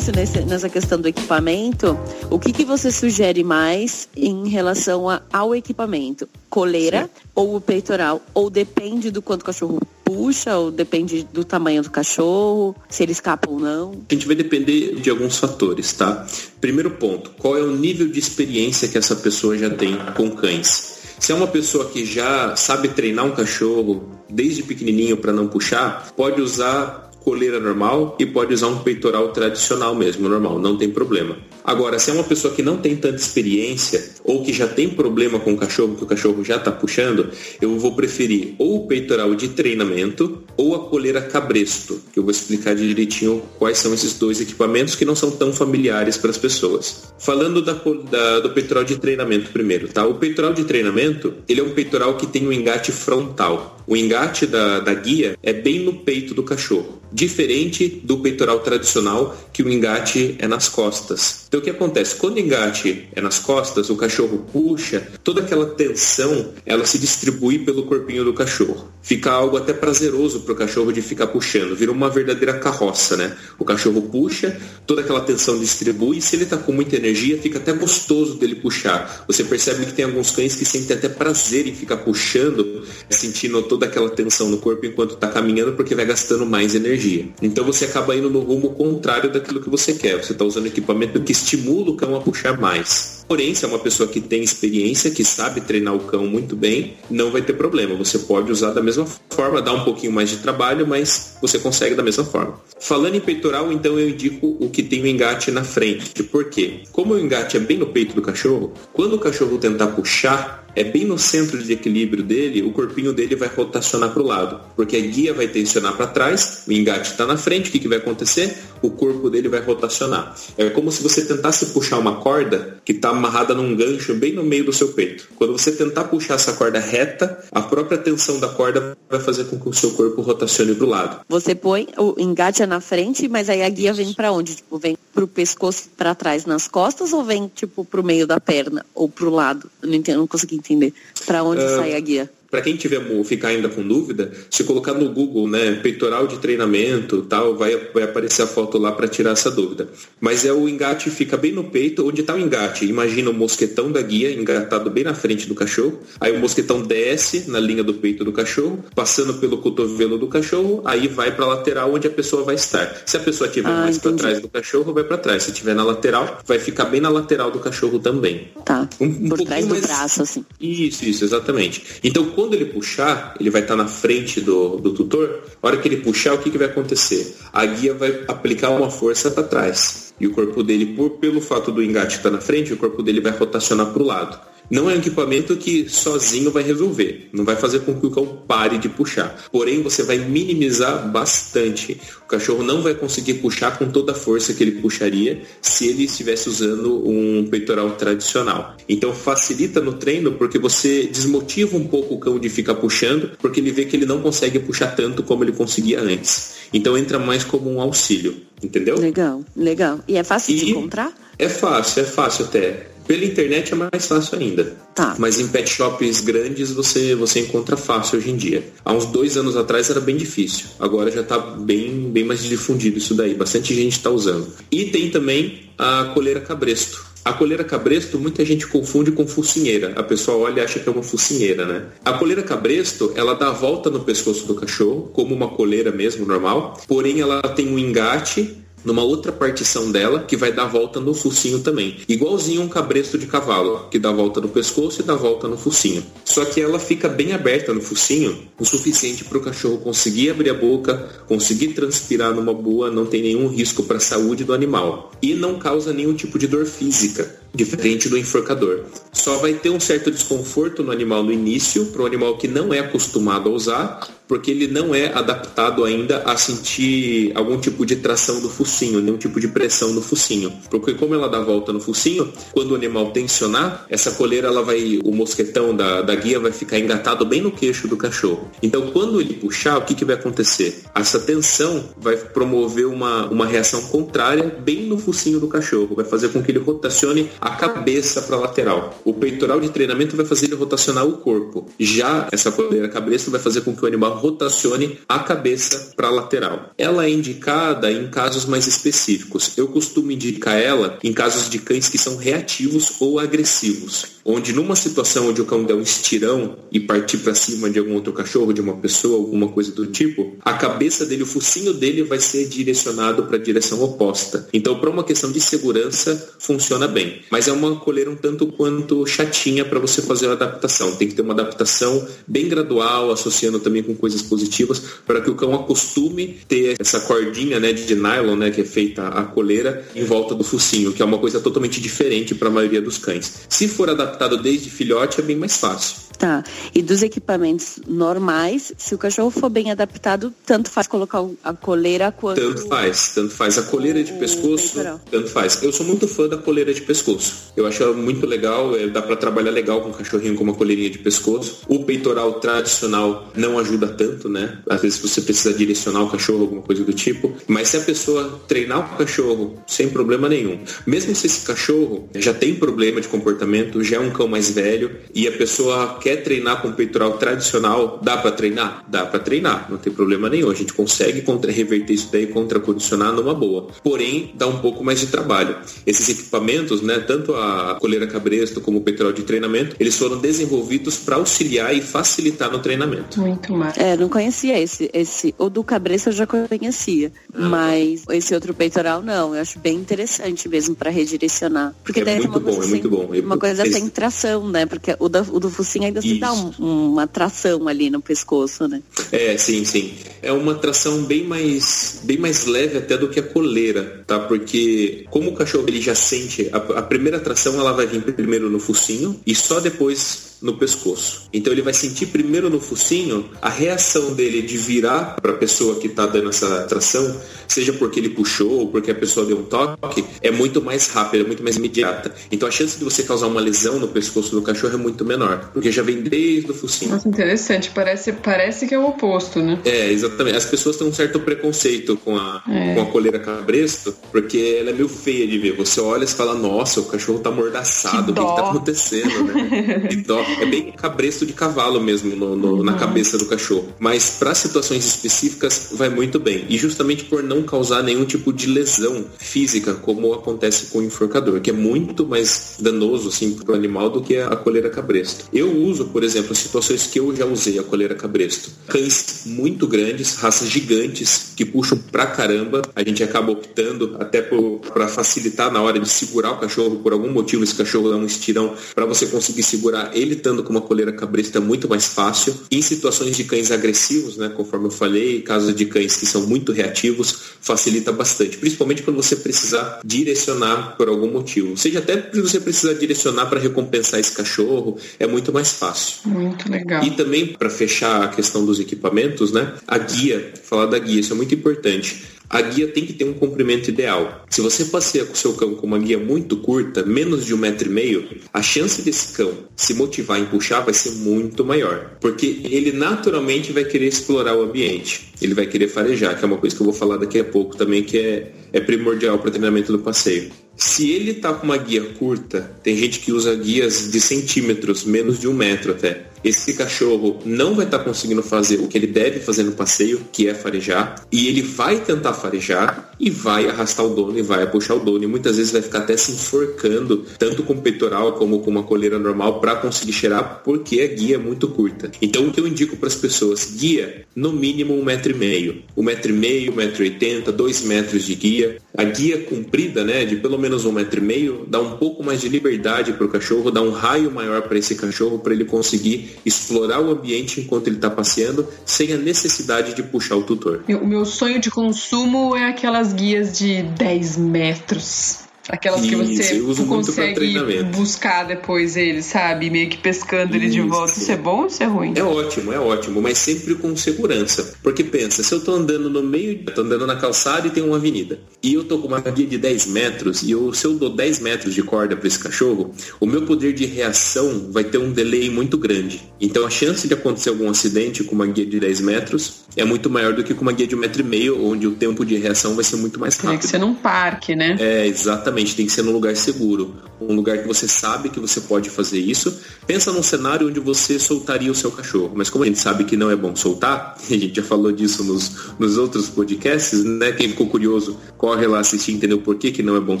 Nesse- nessa questão do equipamento, o que, que você sugere mais em relação a- ao equipamento? Coleira ou o peitoral? Ou depende do quanto o cachorro puxa, ou depende do tamanho do cachorro, se ele escapa ou não? A gente vai depender de alguns fatores, tá? Primeiro ponto, qual é o nível de experiência que essa pessoa já tem com cães? Se é uma pessoa que já sabe treinar um cachorro desde pequenininho para não puxar, pode usar coleira normal e pode usar um peitoral tradicional mesmo, normal, não tem problema. Agora, se é uma pessoa que não tem tanta experiência ou que já tem problema com o cachorro, que o cachorro já está puxando, eu vou preferir ou o peitoral de treinamento ou a coleira cabresto, que eu vou explicar direitinho quais são esses dois equipamentos que não são tão familiares para as pessoas. Falando da, da- do peitoral de treinamento primeiro, tá? O peitoral de treinamento, ele é um peitoral que tem um engate frontal. O engate da, da guia é bem no peito do cachorro. Diferente do peitoral tradicional, que o engate é nas costas. Então o que acontece? Quando o engate é nas costas, o cachorro puxa, toda aquela tensão ela se distribui pelo corpinho do cachorro. Fica algo até prazeroso para o cachorro de ficar puxando, vira uma verdadeira carroça, né? O cachorro puxa, toda aquela tensão distribui, e se ele está com muita energia, fica até gostoso dele puxar. Você percebe que tem alguns cães que sentem até prazer em ficar puxando, sentindo toda aquela tensão no corpo enquanto está caminhando, porque vai gastando mais energia. Então você acaba indo no rumo contrário daquilo que você quer. Você está usando equipamento que estimula o cão a puxar mais. Porém, se é uma pessoa que tem experiência, que sabe treinar o cão muito bem, não vai ter problema. Você pode usar da mesma forma, dá um pouquinho mais de trabalho, mas você consegue da mesma forma. Falando em peitoral, então eu indico o que tem o engate na frente. Por quê? Como o engate é bem no peito do cachorro, quando o cachorro tentar puxar, é bem no centro de equilíbrio dele, o corpinho dele vai rotacionar para o lado, porque a guia vai tensionar para trás, o engate está na frente, o que, que vai acontecer? O corpo dele vai rotacionar. É como se você tentasse puxar uma corda que está amarrada num gancho bem no meio do seu peito. Quando você tentar puxar essa corda reta, a própria tensão da corda vai fazer com que o seu corpo rotacione para o lado. Você põe o engate é na frente, mas aí a guia vem pra onde? Tipo, vem pro pescoço pra trás nas costas ou vem tipo pro meio da perna ou pro lado? Eu não entendo, não consegui entender. Pra onde Ah, sai a guia? Para quem tiver ficar ainda com dúvida, se colocar no Google, né, peitoral de treinamento, tal, vai, vai aparecer a foto lá para tirar essa dúvida. Mas é o engate fica bem no peito, onde está o engate. Imagina o mosquetão da guia engatado bem na frente do cachorro. Aí o mosquetão desce na linha do peito do cachorro, passando pelo cotovelo do cachorro, aí vai para a lateral onde a pessoa vai estar. Se a pessoa estiver Ah, mais para trás do cachorro, vai para trás. Se estiver na lateral, vai ficar bem na lateral do cachorro também. Tá. um- um por trás do mais- braço, assim. Isso, isso, exatamente. Então, quando ele puxar, ele vai estar na frente do, do tutor. A hora que ele puxar, o que, que vai acontecer? A guia vai aplicar uma força para trás. E o corpo dele, por, pelo fato do engate estar na frente, o corpo dele vai rotacionar para o lado. Não é um equipamento que sozinho vai resolver, não vai fazer com que o cão pare de puxar. Porém, você vai minimizar bastante. O cachorro não vai conseguir puxar com toda a força que ele puxaria se ele estivesse usando um peitoral tradicional. Então facilita no treino porque você desmotiva um pouco o cão de ficar puxando, porque ele vê que ele não consegue puxar tanto como ele conseguia antes. Então entra mais como um auxílio, entendeu? Legal, legal. E é fácil e de encontrar? É fácil, é fácil até. Pela internet é mais fácil ainda. Tá. Mas em pet shops grandes você, você encontra fácil hoje em dia. Há uns dois anos atrás era bem difícil. Agora já está bem, bem mais difundido isso daí. Bastante gente está usando. E tem também a coleira cabresto. A coleira cabresto, muita gente confunde com focinheira. A pessoa olha e acha que é uma focinheira, né? A coleira cabresto, ela dá a volta no pescoço do cachorro, como uma coleira mesmo, normal. Porém, ela tem um engate numa outra partição dela que vai dar volta no focinho também. Igualzinho um cabresto de cavalo, que dá volta no pescoço e dá volta no focinho. Só que ela fica bem aberta no focinho, o suficiente para o cachorro conseguir abrir a boca, conseguir transpirar numa boa, não tem nenhum risco para a saúde do animal. E não causa nenhum tipo de dor física diferente do enforcador. Só vai ter um certo desconforto no animal no início, para o animal que não é acostumado a usar, porque ele não é adaptado ainda a sentir algum tipo de tração do focinho, nenhum tipo de pressão no focinho. Porque como ela dá volta no focinho, quando o animal tensionar, essa coleira ela vai, o mosquetão da, da guia vai ficar engatado bem no queixo do cachorro. Então quando ele puxar, o que, que vai acontecer? Essa tensão vai promover uma, uma reação contrária bem no focinho do cachorro, vai fazer com que ele rotacione a cabeça para a lateral. O peitoral de treinamento vai fazer ele rotacionar o corpo. Já essa coleira cabeça vai fazer com que o animal rotacione a cabeça para a lateral. Ela é indicada em casos mais específicos. Eu costumo indicar ela em casos de cães que são reativos ou agressivos, onde numa situação onde o cão der um estirão e partir para cima de algum outro cachorro, de uma pessoa, alguma coisa do tipo, a cabeça dele, o focinho dele vai ser direcionado para a direção oposta. Então, para uma questão de segurança, funciona bem mas é uma coleira um tanto quanto chatinha para você fazer a adaptação. Tem que ter uma adaptação bem gradual, associando também com coisas positivas, para que o cão acostume ter essa cordinha né, de nylon, né, que é feita a coleira, em volta do focinho, que é uma coisa totalmente diferente para a maioria dos cães. Se for adaptado desde filhote, é bem mais fácil. Tá. E dos equipamentos normais, se o cachorro for bem adaptado, tanto faz colocar a coleira quanto. Tanto faz, tanto faz. A coleira de pescoço, tanto faz. Eu sou muito fã da coleira de pescoço. Eu acho ela muito legal, é, dá para trabalhar legal com o cachorrinho com uma coleirinha de pescoço. O peitoral tradicional não ajuda tanto, né? Às vezes você precisa direcionar o cachorro, alguma coisa do tipo. Mas se a pessoa treinar o cachorro sem problema nenhum, mesmo se esse cachorro já tem problema de comportamento, já é um cão mais velho e a pessoa quer treinar com peitoral tradicional, dá para treinar? Dá para treinar, não tem problema nenhum. A gente consegue contra, reverter isso daí, condicionar numa boa. Porém, dá um pouco mais de trabalho. Esses equipamentos, né, tanto a coleira cabresto como o peitoral de treinamento, eles foram desenvolvidos para auxiliar e facilitar no treinamento. Muito mais. É, não conhecia esse, esse. O do cabresto eu já conhecia, ah, mas esse outro peitoral não. Eu acho bem interessante mesmo para redirecionar. Porque é daí muito é uma bom, coisa é muito bom. Uma coisa Eles... sem tração, né? Porque o, da, o do focinho ainda se dá um, uma tração ali no pescoço, né? É, sim, sim. É uma tração bem mais, bem mais leve até do que a coleira, tá? Porque como o cachorro ele já sente, a, a primeira tração ela vai vir primeiro no focinho e só depois no pescoço. Então ele vai sentir primeiro no focinho a reação dele de virar para a pessoa que está dando essa tração, seja porque ele puxou ou porque a pessoa deu um toque, é muito mais rápida, é muito mais imediata. Então a chance de você causar uma lesão no pescoço do cachorro é muito menor, porque já vem desde o focinho. Nossa, interessante. Parece, parece que é o oposto, né? É, exatamente. As pessoas têm um certo preconceito com a, é. com a coleira cabresto, porque ela é meio feia de ver. Você olha e fala, nossa, o cachorro tá mordaçado, o que, que tá acontecendo, né? que dó. É bem cabresto de cavalo mesmo no, no, uhum. na cabeça do cachorro. Mas para situações específicas vai muito bem. E justamente por não causar nenhum tipo de lesão física, como acontece com o enforcador, que é muito mais danoso assim, para o animal do que a coleira cabresto. Eu uso, por exemplo, situações que eu já usei a coleira cabresto. Cães muito grandes, raças gigantes, que puxam pra caramba. A gente acaba optando até para facilitar na hora de segurar o cachorro, por algum motivo esse cachorro dá um estirão, para você conseguir segurar ele estando com uma coleira cabrista é muito mais fácil. Em situações de cães agressivos, né, conforme eu falei, casos de cães que são muito reativos, facilita bastante, principalmente quando você precisar direcionar por algum motivo. Seja até se você precisar direcionar para recompensar esse cachorro, é muito mais fácil. Muito legal. E também, para fechar a questão dos equipamentos, né, a guia, falar da guia, isso é muito importante a guia tem que ter um comprimento ideal. Se você passeia com o seu cão com uma guia muito curta, menos de um metro e meio, a chance desse cão se motivar em puxar vai ser muito maior. Porque ele naturalmente vai querer explorar o ambiente. Ele vai querer farejar, que é uma coisa que eu vou falar daqui a pouco também, que é, é primordial para o treinamento do passeio. Se ele está com uma guia curta, tem gente que usa guias de centímetros, menos de um metro até esse cachorro não vai estar tá conseguindo fazer o que ele deve fazer no passeio, que é farejar, e ele vai tentar farejar e vai arrastar o dono e vai puxar o dono, e muitas vezes vai ficar até se enforcando, tanto com o peitoral como com uma coleira normal, para conseguir cheirar, porque a guia é muito curta. Então o que eu indico para as pessoas, guia no mínimo um metro e meio, um metro e meio, um metro e oitenta, dois metros de guia. A guia comprida, né, de pelo menos um metro e meio, dá um pouco mais de liberdade para o cachorro, dá um raio maior para esse cachorro, para ele conseguir explorar o ambiente enquanto ele está passeando, sem a necessidade de puxar o tutor. O meu sonho de consumo é aquelas guias de 10 metros. Aquelas que você consegue buscar depois ele, sabe? Meio que pescando ele de volta. Isso é bom ou isso é ruim? É ótimo, é ótimo, mas sempre com segurança. Porque pensa, se eu tô andando no meio, tô andando na calçada e tem uma avenida, e eu tô com uma guia de 10 metros, e eu, se eu dou 10 metros de corda para esse cachorro, o meu poder de reação vai ter um delay muito grande. Então a chance de acontecer algum acidente com uma guia de 10 metros é muito maior do que com uma guia de um metro e meio, onde o tempo de reação vai ser muito mais rápido. Tem que ser num parque, né? É, exatamente Exatamente, tem que ser num lugar seguro, um lugar que você sabe que você pode fazer isso. Pensa num cenário onde você soltaria o seu cachorro, mas como a gente sabe que não é bom soltar, a gente já falou disso nos, nos outros podcasts, né? Quem ficou curioso, corre lá assistir e entender o porquê que não é bom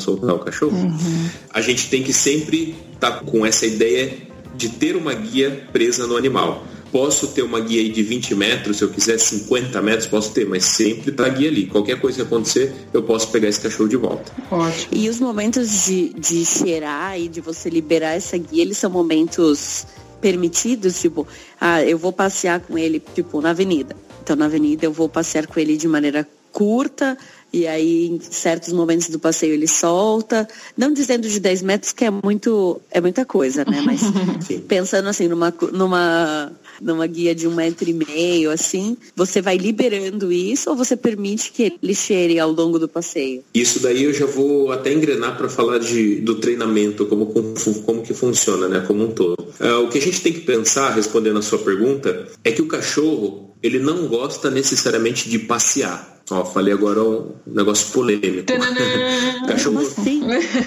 soltar o cachorro. Uhum. A gente tem que sempre estar tá com essa ideia de ter uma guia presa no animal posso ter uma guia aí de 20 metros, se eu quiser 50 metros, posso ter, mas sempre tá a guia ali. Qualquer coisa que acontecer, eu posso pegar esse cachorro de volta. Ótimo. E os momentos de, de cheirar e de você liberar essa guia, eles são momentos permitidos, tipo, ah, eu vou passear com ele, tipo, na avenida. Então, na avenida eu vou passear com ele de maneira curta, e aí em certos momentos do passeio ele solta, não dizendo de 10 metros que é muito é muita coisa, né? Mas pensando assim numa numa numa guia de um metro e meio, assim, você vai liberando isso ou você permite que ele cheire ao longo do passeio? Isso daí eu já vou até engrenar para falar de, do treinamento, como, como que funciona, né, como um todo. Uh, o que a gente tem que pensar, respondendo a sua pergunta, é que o cachorro, ele não gosta necessariamente de passear. Ó, falei agora um negócio polêmico. Cachorro... Como assim?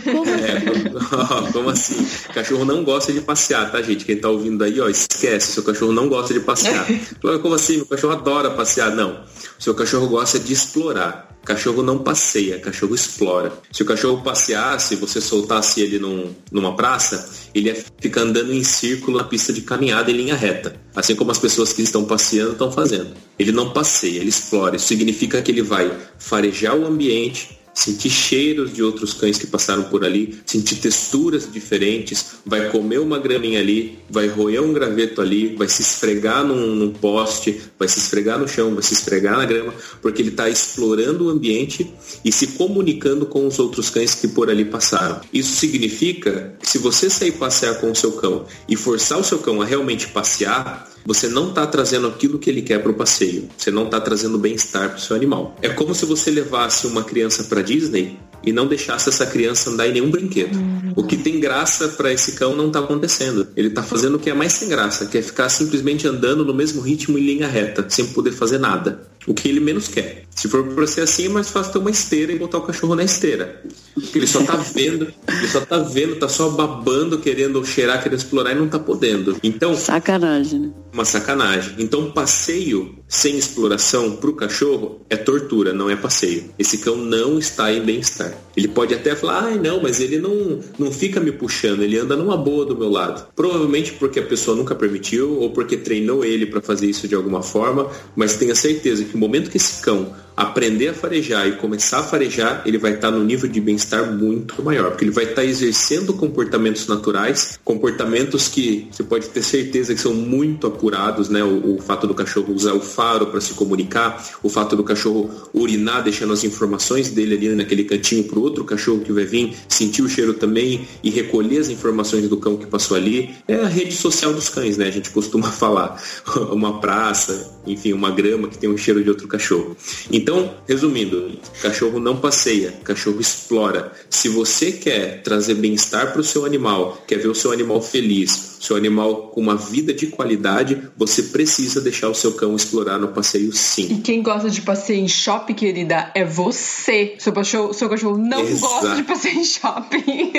Como? É, como assim? Cachorro não gosta de passear, tá, gente? Quem tá ouvindo aí, ó, esquece. Seu cachorro não gosta de passear. Como assim? Meu cachorro adora passear. Não. Seu cachorro gosta de explorar. Cachorro não passeia, cachorro explora. Se o cachorro passeasse, você soltasse ele num, numa praça, ele ia ficar andando em círculo na pista de caminhada em linha reta. Assim como as pessoas que estão passeando estão fazendo. Ele não passeia, ele explora. Isso significa que ele vai farejar o ambiente, sentir cheiros de outros cães que passaram por ali, sentir texturas diferentes, vai comer uma graminha ali, vai roer um graveto ali, vai se esfregar num, num poste, vai se esfregar no chão, vai se esfregar na grama, porque ele está explorando o ambiente e se comunicando com os outros cães que por ali passaram. Isso significa que se você sair passear com o seu cão e forçar o seu cão a realmente passear, você não está trazendo aquilo que ele quer para o passeio. Você não está trazendo bem-estar para o seu animal. É como se você levasse uma criança para Disney e não deixasse essa criança andar em nenhum brinquedo. O que tem graça para esse cão não está acontecendo. Ele está fazendo o que é mais sem graça, que é ficar simplesmente andando no mesmo ritmo em linha reta, sem poder fazer nada. O que ele menos quer. Se for para ser assim, é mais fácil ter uma esteira e botar o cachorro na esteira. Porque ele só tá vendo, ele só tá vendo, tá só babando, querendo cheirar, querendo explorar e não tá podendo. Então. Sacanagem, né? Uma sacanagem. Então, passeio sem exploração pro cachorro é tortura, não é passeio. Esse cão não está em bem-estar. Ele pode até falar, ai não, mas ele não, não fica me puxando, ele anda numa boa do meu lado. Provavelmente porque a pessoa nunca permitiu ou porque treinou ele para fazer isso de alguma forma, mas tenha certeza momento que esse cão aprender a farejar e começar a farejar, ele vai estar no nível de bem-estar muito maior, porque ele vai estar exercendo comportamentos naturais, comportamentos que você pode ter certeza que são muito apurados, né? O, o fato do cachorro usar o faro para se comunicar, o fato do cachorro urinar, deixando as informações dele ali naquele cantinho para outro cachorro que vai vir sentir o cheiro também e recolher as informações do cão que passou ali. É a rede social dos cães, né? A gente costuma falar. Uma praça, enfim, uma grama que tem um cheiro de outro cachorro. Então, resumindo, cachorro não passeia, cachorro explora. Se você quer trazer bem-estar para o seu animal, quer ver o seu animal feliz, seu animal com uma vida de qualidade, você precisa deixar o seu cão explorar no passeio sim. E quem gosta de passeio em shopping, querida, é você. Seu cachorro, seu cachorro não Exato. gosta de passeio em shopping.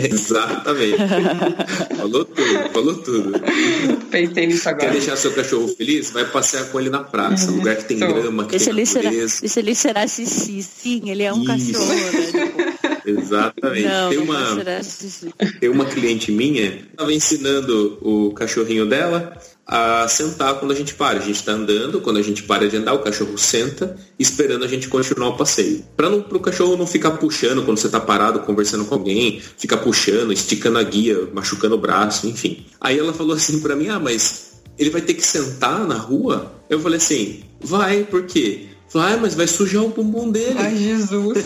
Exatamente. falou tudo, falou tudo. Pensei nisso agora. Quer deixar seu cachorro feliz? Vai passear com ele na praça, uhum. lugar que tem grama, que deixa tem ele natureza. deixa ele cheirar xixi, sim, ele é um Isso. cachorro, né? Exatamente. Não, tem, uma, tem uma cliente minha, estava ensinando o cachorrinho dela a sentar quando a gente para. A gente está andando, quando a gente para de andar, o cachorro senta, esperando a gente continuar o passeio. Para o cachorro não ficar puxando quando você está parado conversando com alguém, ficar puxando, esticando a guia, machucando o braço, enfim. Aí ela falou assim para mim: ah, mas ele vai ter que sentar na rua? Eu falei assim: vai, por quê? Falei, ah, mas vai sujar o bumbum dele. Ai, Jesus.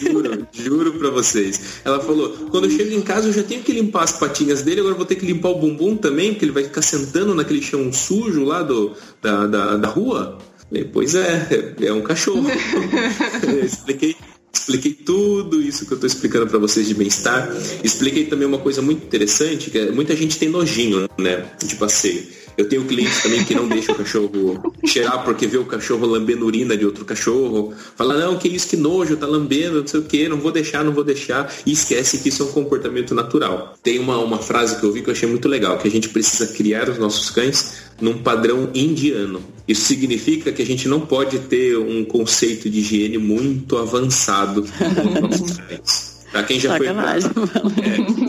juro, juro pra vocês. Ela falou, quando eu chego em casa eu já tenho que limpar as patinhas dele, agora vou ter que limpar o bumbum também, porque ele vai ficar sentando naquele chão sujo lá do, da, da, da rua. Falei, pois é, é um cachorro. expliquei expliquei tudo isso que eu estou explicando para vocês de bem-estar. Expliquei também uma coisa muito interessante, que é, muita gente tem nojinho, né, de passeio. Eu tenho clientes também que não deixam o cachorro cheirar porque vê o cachorro lambendo urina de outro cachorro. Fala, não, que isso, que nojo, tá lambendo, não sei o que, não vou deixar, não vou deixar. E esquece que isso é um comportamento natural. Tem uma, uma frase que eu vi que eu achei muito legal, que a gente precisa criar os nossos cães num padrão indiano. Isso significa que a gente não pode ter um conceito de higiene muito avançado nos nossos cães. Pra quem já Sacanagem, foi. Pra...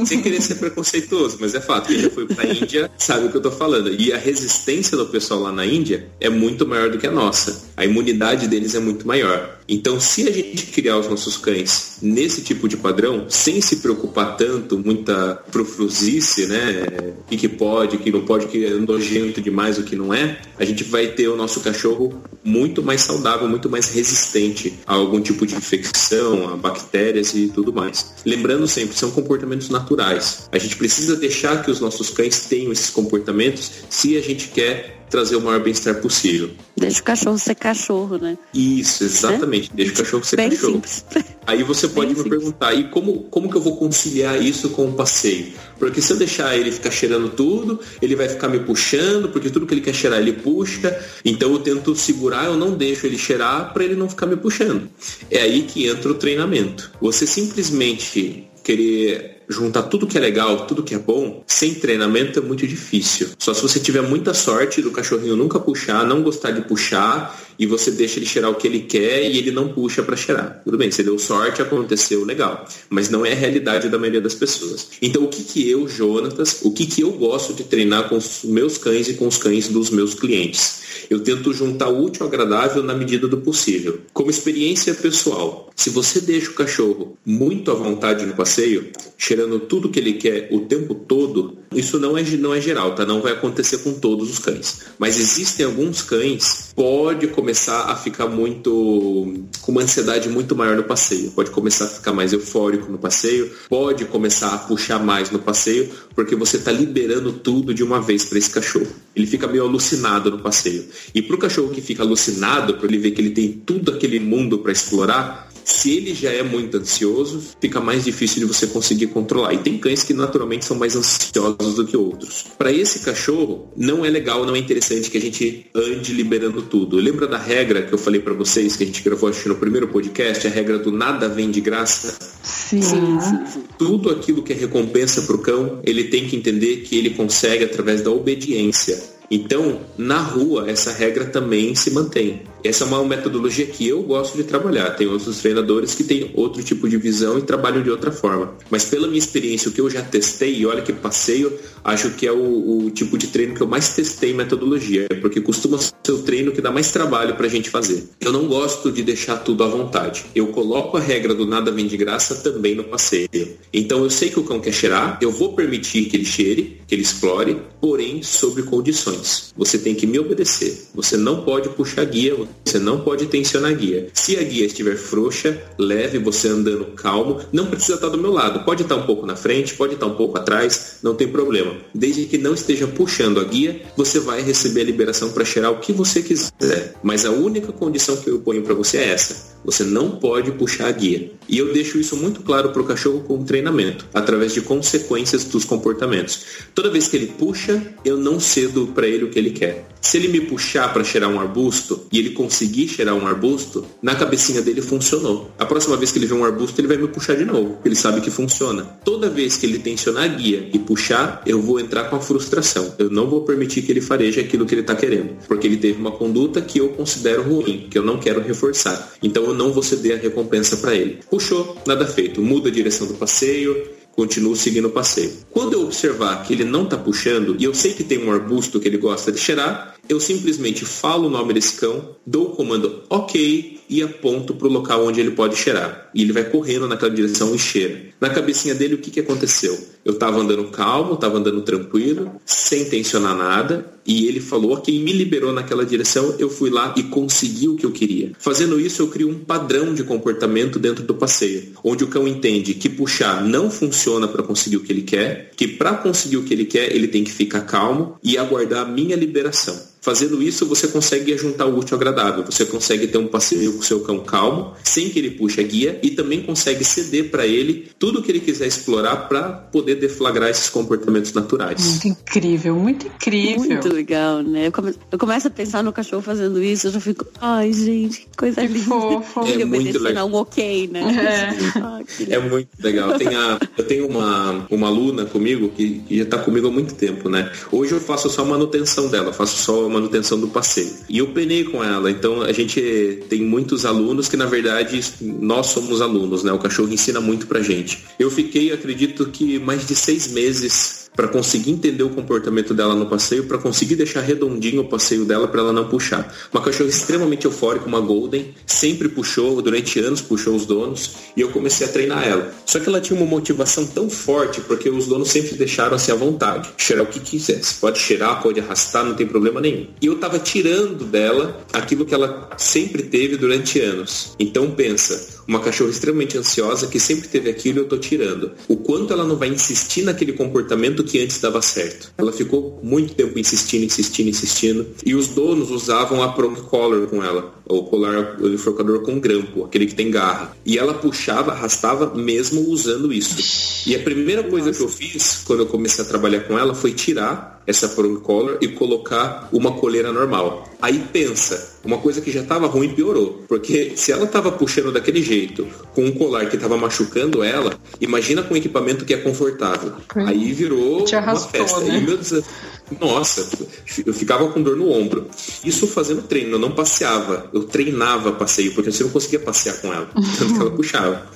É, sem querer ser preconceituoso, mas é fato. Quem já foi pra Índia sabe o que eu tô falando. E a resistência do pessoal lá na Índia é muito maior do que a nossa. A imunidade deles é muito maior. Então, se a gente criar os nossos cães nesse tipo de padrão, sem se preocupar tanto, muita profrusice, né? O que, que pode, o que não pode, o que é nojento demais, o que não é, a gente vai ter o nosso cachorro muito mais saudável, muito mais resistente a algum tipo de infecção, a bactérias e tudo mais. Lembrando sempre, são comportamentos naturais. A gente precisa deixar que os nossos cães tenham esses comportamentos se a gente quer trazer o maior bem-estar possível. Deixa o cachorro ser cachorro, né? Isso, exatamente. É? Deixa o cachorro ser Bem cachorro. Simples. Aí você pode Bem me simples. perguntar, e como, como que eu vou conciliar isso com o passeio? Porque se eu deixar ele ficar cheirando tudo, ele vai ficar me puxando, porque tudo que ele quer cheirar ele puxa. Então eu tento segurar, eu não deixo ele cheirar para ele não ficar me puxando. É aí que entra o treinamento. Você simplesmente querer juntar tudo que é legal, tudo que é bom, sem treinamento é muito difícil. Só se você tiver muita sorte do cachorrinho nunca puxar, não gostar de puxar e você deixa ele cheirar o que ele quer e ele não puxa para cheirar. Tudo bem, você deu sorte, aconteceu, legal. Mas não é a realidade da maioria das pessoas. Então o que que eu, Jonatas, o que que eu gosto de treinar com os meus cães e com os cães dos meus clientes? Eu tento juntar o útil ao agradável na medida do possível. Como experiência pessoal, se você deixa o cachorro muito à vontade no passeio, cheirando tudo que ele quer o tempo todo, isso não é, não é geral, tá? Não vai acontecer com todos os cães. Mas existem alguns cães, pode começar a ficar muito. com uma ansiedade muito maior no passeio. Pode começar a ficar mais eufórico no passeio, pode começar a puxar mais no passeio, porque você está liberando tudo de uma vez para esse cachorro. Ele fica meio alucinado no passeio. E para o cachorro que fica alucinado, para ele ver que ele tem tudo aquele mundo para explorar, se ele já é muito ansioso, fica mais difícil de você conseguir controlar. E tem cães que naturalmente são mais ansiosos do que outros. Para esse cachorro, não é legal, não é interessante que a gente ande liberando tudo. Lembra da regra que eu falei para vocês, que a gente gravou acho, no primeiro podcast, a regra do nada vem de graça? Sim. sim, sim. Tudo aquilo que é recompensa para o cão, ele tem que entender que ele consegue através da obediência. Então, na rua, essa regra também se mantém. Essa é uma metodologia que eu gosto de trabalhar. Tem outros treinadores que têm outro tipo de visão e trabalham de outra forma. Mas pela minha experiência, o que eu já testei, e olha que passeio, acho que é o, o tipo de treino que eu mais testei em metodologia, porque costuma ser o treino que dá mais trabalho pra gente fazer. Eu não gosto de deixar tudo à vontade. Eu coloco a regra do nada vem de graça também no passeio. Então eu sei que o cão quer cheirar, eu vou permitir que ele cheire, que ele explore, porém sobre condições. Você tem que me obedecer. Você não pode puxar guia, você não pode tensionar guia. Se a guia estiver frouxa, leve você andando calmo, não precisa estar do meu lado. Pode estar um pouco na frente, pode estar um pouco atrás, não tem problema. Desde que não esteja puxando a guia, você vai receber a liberação para cheirar o que você quiser. Mas a única condição que eu ponho para você é essa. Você não pode puxar a guia. E eu deixo isso muito claro para o cachorro com o treinamento, através de consequências dos comportamentos. Toda vez que ele puxa, eu não cedo para ele o que ele quer. Se ele me puxar para cheirar um arbusto e ele conseguir cheirar um arbusto, na cabecinha dele funcionou. A próxima vez que ele vê um arbusto, ele vai me puxar de novo. Ele sabe que funciona. Toda vez que ele tensionar a guia e puxar, eu vou entrar com a frustração. Eu não vou permitir que ele fareje aquilo que ele está querendo, porque ele teve uma conduta que eu considero ruim, que eu não quero reforçar. Então eu não vou ceder a recompensa para ele. Puxou, nada feito. Muda a direção do passeio, continuo seguindo o passeio. Quando eu observar que ele não está puxando e eu sei que tem um arbusto que ele gosta de cheirar, eu simplesmente falo o nome desse cão, dou o comando OK e aponto para o local onde ele pode cheirar. E ele vai correndo naquela direção e cheira. Na cabecinha dele, o que, que aconteceu? Eu estava andando calmo, estava andando tranquilo, sem tensionar nada, e ele falou, ok, me liberou naquela direção, eu fui lá e consegui o que eu queria. Fazendo isso, eu crio um padrão de comportamento dentro do passeio, onde o cão entende que puxar não funciona para conseguir o que ele quer, que para conseguir o que ele quer, ele tem que ficar calmo e aguardar a minha liberação. Fazendo isso, você consegue juntar o útil ao agradável. Você consegue ter um passeio com o seu cão calmo, sem que ele puxe a guia, e também consegue ceder para ele tudo o que ele quiser explorar para poder deflagrar esses comportamentos naturais. Muito incrível, muito incrível. Muito legal, né? Eu, come... eu começo a pensar no cachorro fazendo isso, eu já fico, ai, gente, que coisa Que linda. fofo. Ele É muito obedecendo legal. um ok, né? É. Que É muito legal. Tem a- eu tenho uma, uma aluna comigo que, que já está comigo há muito tempo, né? Hoje eu faço só a manutenção dela, faço só a manutenção do passeio. E eu penei com ela, então a gente tem muitos alunos que na verdade nós somos alunos, né? O cachorro ensina muito pra gente. Eu fiquei, acredito que mais de seis meses para conseguir entender o comportamento dela no passeio, para conseguir deixar redondinho o passeio dela para ela não puxar. Uma cachorra extremamente eufórica, uma golden, sempre puxou, durante anos puxou os donos, e eu comecei a treinar ela. Só que ela tinha uma motivação tão forte, porque os donos sempre deixaram assim à vontade, cheirar o que quisesse. Pode cheirar, pode arrastar, não tem problema nenhum. E eu tava tirando dela aquilo que ela sempre teve durante anos. Então pensa, uma cachorra extremamente ansiosa que sempre teve aquilo eu tô tirando. O quanto ela não vai insistir naquele comportamento que antes dava certo. Ela ficou muito tempo insistindo, insistindo, insistindo. E os donos usavam a prong collar com ela, o colar o enforcador com grampo, aquele que tem garra. E ela puxava, arrastava mesmo usando isso. E a primeira coisa que eu fiz quando eu comecei a trabalhar com ela foi tirar essa prong collar e colocar uma coleira normal. Aí pensa, uma coisa que já estava ruim piorou, porque se ela estava puxando daquele jeito, com um colar que estava machucando ela, imagina com um equipamento que é confortável. Aí virou Te uma arrastou, festa. né? E meu Deus, nossa, eu ficava com dor no ombro. Isso fazendo treino, eu não passeava, eu treinava passeio, porque você não conseguia passear com ela, tanto que ela puxava.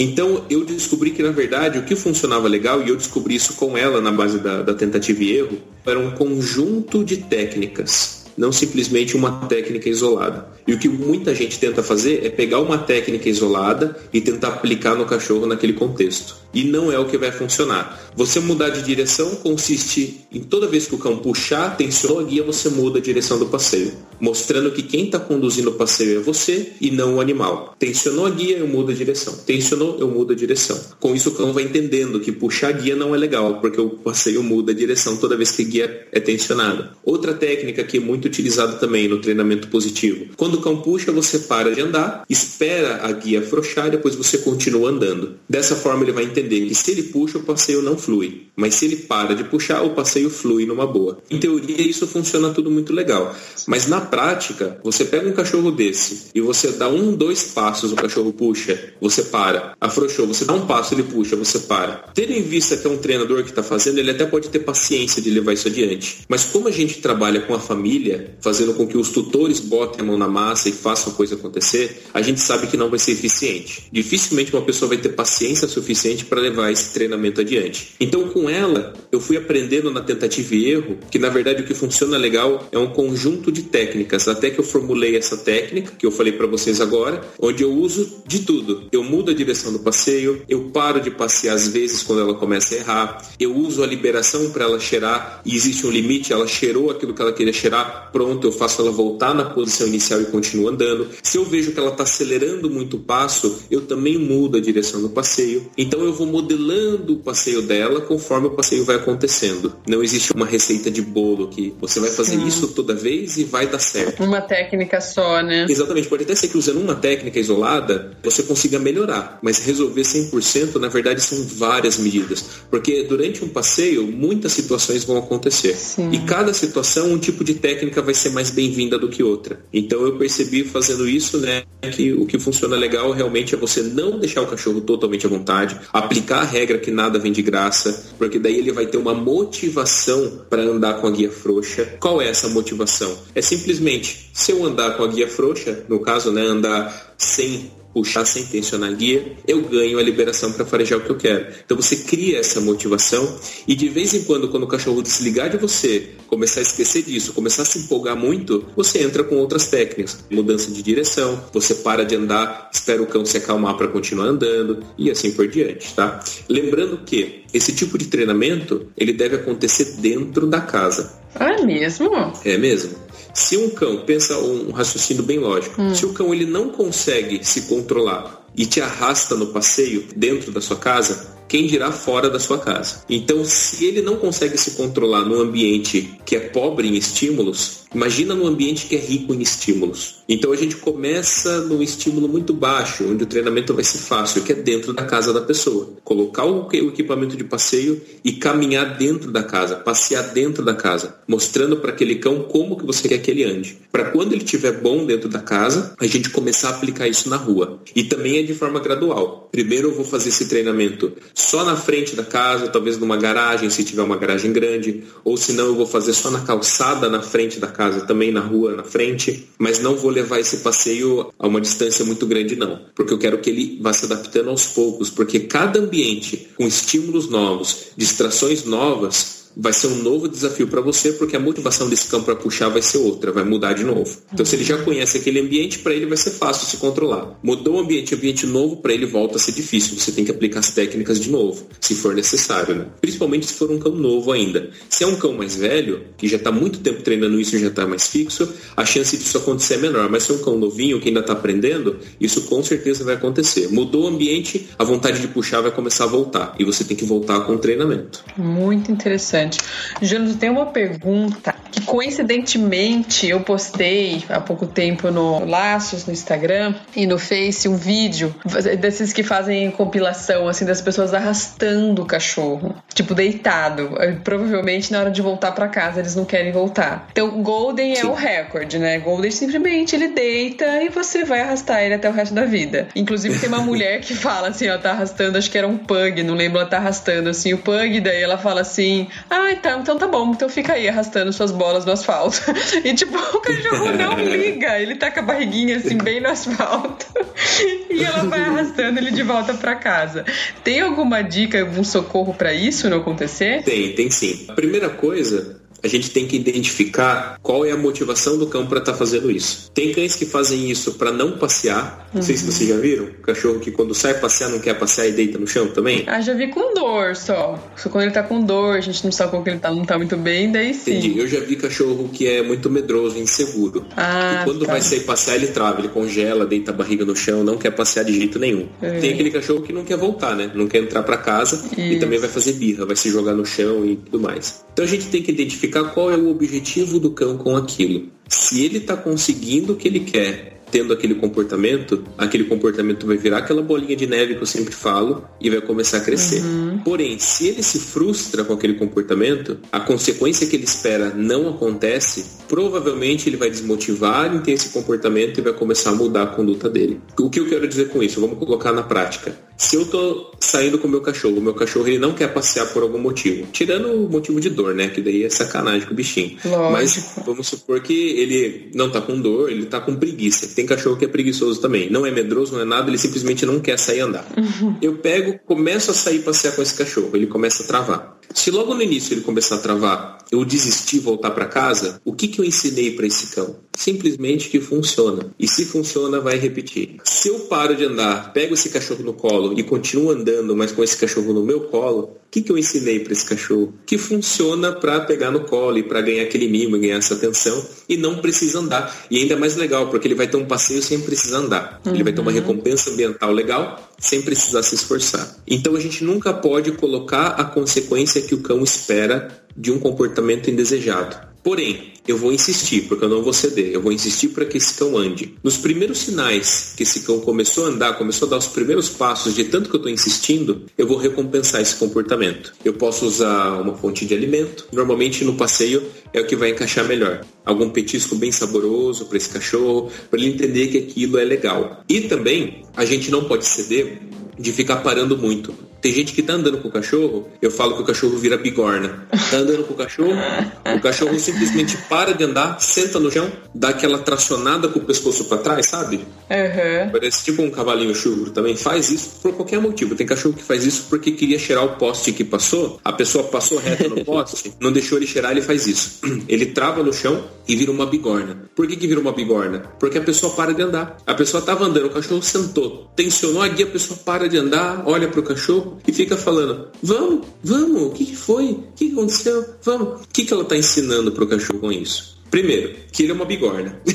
Então eu descobri que na verdade o que funcionava legal, e eu descobri isso com ela na base da, da tentativa e erro, era um conjunto de técnicas, não simplesmente uma técnica isolada. E o que muita gente tenta fazer é pegar uma técnica isolada e tentar aplicar no cachorro naquele contexto. E não é o que vai funcionar. Você mudar de direção consiste em toda vez que o cão puxar, tensionou a guia, você muda a direção do passeio. Mostrando que quem está conduzindo o passeio é você e não o animal. Tensionou a guia, eu mudo a direção. Tensionou, eu mudo a direção. Com isso o cão vai entendendo que puxar a guia não é legal, porque o passeio muda a direção toda vez que a guia é tensionada. Outra técnica que é muito utilizada também no treinamento positivo. Quando o cão puxa, você para de andar, espera a guia afrouxar e depois você continua andando. Dessa forma ele vai entender que se ele puxa, o passeio não flui. Mas se ele para de puxar, o passeio flui numa boa. Em teoria, isso funciona tudo muito legal. Mas na prática, você pega um cachorro desse e você dá um, dois passos, o cachorro puxa, você para. Afrouxou, você dá um passo, ele puxa, você para. Tendo em vista que é um treinador que está fazendo, ele até pode ter paciência de levar isso adiante. Mas como a gente trabalha com a família, fazendo com que os tutores botem a mão na massa e façam a coisa acontecer, a gente sabe que não vai ser eficiente. Dificilmente uma pessoa vai ter paciência suficiente para levar esse treinamento adiante. Então, com ela, eu fui aprendendo na tentativa e erro que, na verdade, o que funciona legal é um conjunto de técnicas. Até que eu formulei essa técnica, que eu falei para vocês agora, onde eu uso de tudo. Eu mudo a direção do passeio, eu paro de passear às vezes quando ela começa a errar, eu uso a liberação para ela cheirar e existe um limite, ela cheirou aquilo que ela queria cheirar, pronto, eu faço ela voltar na posição inicial e continua andando. Se eu vejo que ela está acelerando muito o passo, eu também mudo a direção do passeio. Então eu vou modelando o passeio dela conforme o passeio vai acontecendo. Não existe uma receita de bolo que você vai fazer Sim. isso toda vez e vai dar certo. Uma técnica só, né? Exatamente. Pode até ser que usando uma técnica isolada você consiga melhorar, mas resolver 100% na verdade são várias medidas, porque durante um passeio muitas situações vão acontecer Sim. e cada situação um tipo de técnica vai ser mais bem-vinda do que outra. Então eu percebi fazendo isso, né, que o que funciona legal realmente é você não deixar o cachorro totalmente à vontade, aplicar a regra que nada vem de graça, porque daí ele vai ter uma motivação para andar com a guia frouxa. Qual é essa motivação? É simplesmente se eu andar com a guia frouxa, no caso, né, andar sem puxar sem tensionar guia, eu ganho a liberação para farejar o que eu quero. Então você cria essa motivação e de vez em quando, quando o cachorro desligar de você, começar a esquecer disso, começar a se empolgar muito, você entra com outras técnicas. Mudança de direção, você para de andar, espera o cão se acalmar para continuar andando e assim por diante, tá? Lembrando que esse tipo de treinamento, ele deve acontecer dentro da casa. Ah, é mesmo? É mesmo. Se um cão, pensa um raciocínio bem lógico, hum. se o cão ele não consegue se controlar e te arrasta no passeio dentro da sua casa, quem dirá fora da sua casa. Então, se ele não consegue se controlar num ambiente que é pobre em estímulos, imagina num ambiente que é rico em estímulos. Então a gente começa num estímulo muito baixo, onde o treinamento vai ser fácil, que é dentro da casa da pessoa. Colocar o equipamento de passeio e caminhar dentro da casa, passear dentro da casa, mostrando para aquele cão como que você quer que ele ande. Para quando ele estiver bom dentro da casa, a gente começar a aplicar isso na rua. E também é de forma gradual. Primeiro eu vou fazer esse treinamento só na frente da casa, talvez numa garagem, se tiver uma garagem grande, ou se não eu vou fazer só na calçada na frente da casa, também na rua na frente, mas não vou levar esse passeio a uma distância muito grande não, porque eu quero que ele vá se adaptando aos poucos, porque cada ambiente com estímulos novos, distrações novas, vai ser um novo desafio para você, porque a motivação desse cão para puxar vai ser outra, vai mudar de novo. Então, se ele já conhece aquele ambiente, para ele vai ser fácil se controlar. Mudou o ambiente, ambiente novo, para ele volta a ser difícil. Você tem que aplicar as técnicas de novo, se for necessário, né? Principalmente se for um cão novo ainda. Se é um cão mais velho, que já está muito tempo treinando isso e já está mais fixo, a chance disso acontecer é menor. Mas se é um cão novinho que ainda está aprendendo, isso com certeza vai acontecer. Mudou o ambiente, a vontade de puxar vai começar a voltar. E você tem que voltar com o treinamento. Muito interessante interessante. Júlio, tem uma pergunta que coincidentemente eu postei há pouco tempo no Laços, no Instagram e no Face um vídeo desses que fazem compilação assim das pessoas arrastando o cachorro, tipo deitado. Provavelmente na hora de voltar para casa eles não querem voltar. Então Golden Sim. é o recorde, né? Golden simplesmente ele deita e você vai arrastar ele até o resto da vida. Inclusive tem uma mulher que fala assim, ó, tá arrastando, acho que era um pug, não lembro, ela tá arrastando assim o pug, daí ela fala assim: "Ah, então, então tá bom, então fica aí arrastando suas bolas no asfalto. E tipo, o cachorro não liga, ele tá com a barriguinha assim bem no asfalto. E ela vai arrastando ele de volta para casa. Tem alguma dica, algum socorro para isso não acontecer? Tem, tem sim. A primeira coisa a gente tem que identificar qual é a motivação do cão para estar tá fazendo isso. Tem cães que fazem isso para não passear. Não uhum. sei se vocês já viram. Cachorro que quando sai passear não quer passear e deita no chão também. Ah, já vi com dor só. Só quando ele tá com dor, a gente não sabe como que ele tá, não tá muito bem, daí sim. Entendi. Eu já vi cachorro que é muito medroso, inseguro. Ah, e quando tá. vai sair passear, ele trava, ele congela, deita a barriga no chão, não quer passear de jeito nenhum. É. Tem aquele cachorro que não quer voltar, né? Não quer entrar para casa isso. e também vai fazer birra, vai se jogar no chão e tudo mais. Então a gente tem que identificar qual é o objetivo do cão com aquilo. Se ele está conseguindo o que ele quer tendo aquele comportamento, aquele comportamento vai virar aquela bolinha de neve que eu sempre falo e vai começar a crescer. Uhum. Porém, se ele se frustra com aquele comportamento, a consequência que ele espera não acontece, provavelmente ele vai desmotivar em ter esse comportamento e vai começar a mudar a conduta dele. O que eu quero dizer com isso? Vamos colocar na prática. Se eu tô saindo com o meu cachorro, o meu cachorro ele não quer passear por algum motivo, tirando o motivo de dor, né? Que daí é sacanagem com o bichinho. Lógico. Mas vamos supor que ele não tá com dor, ele tá com preguiça. Tem cachorro que é preguiçoso também. Não é medroso, não é nada, ele simplesmente não quer sair andar. Eu pego, começo a sair passear com esse cachorro, ele começa a travar. Se logo no início ele começar a travar, eu desistir e voltar para casa, o que, que eu ensinei para esse cão? Simplesmente que funciona. E se funciona, vai repetir. Se eu paro de andar, pego esse cachorro no colo e continuo andando, mas com esse cachorro no meu colo, o que, que eu ensinei para esse cachorro? Que funciona para pegar no colo e para ganhar aquele mimo, ganhar essa atenção e não precisa andar. E ainda mais legal, porque ele vai ter um passeio sem precisar andar. Ele vai ter uma recompensa ambiental legal sem precisar se esforçar. Então a gente nunca pode colocar a consequência que o cão espera de um comportamento indesejado. Porém, eu vou insistir, porque eu não vou ceder. Eu vou insistir para que esse cão ande. Nos primeiros sinais que esse cão começou a andar, começou a dar os primeiros passos de tanto que eu estou insistindo, eu vou recompensar esse comportamento. Eu posso usar uma fonte de alimento. Normalmente no passeio é o que vai encaixar melhor. Algum petisco bem saboroso para esse cachorro, para ele entender que aquilo é legal. E também a gente não pode ceder de ficar parando muito. Tem gente que tá andando com o cachorro, eu falo que o cachorro vira bigorna. Tá andando com o cachorro, o cachorro simplesmente para de andar, senta no chão, dá aquela tracionada com o pescoço para trás, sabe? Uhum. Parece tipo um cavalinho chucro também. Faz isso por qualquer motivo. Tem cachorro que faz isso porque queria cheirar o poste que passou, a pessoa passou reta no poste, não deixou ele cheirar, ele faz isso. Ele trava no chão e vira uma bigorna. Por que, que vira uma bigorna? Porque a pessoa para de andar. A pessoa tava andando, o cachorro sentou, tensionou a guia, a pessoa para de andar, olha pro cachorro e fica falando: Vamos, vamos, o que, que foi? O que, que aconteceu? Vamos. O que, que ela tá ensinando pro cachorro com isso? Primeiro, que ele é uma bigorna.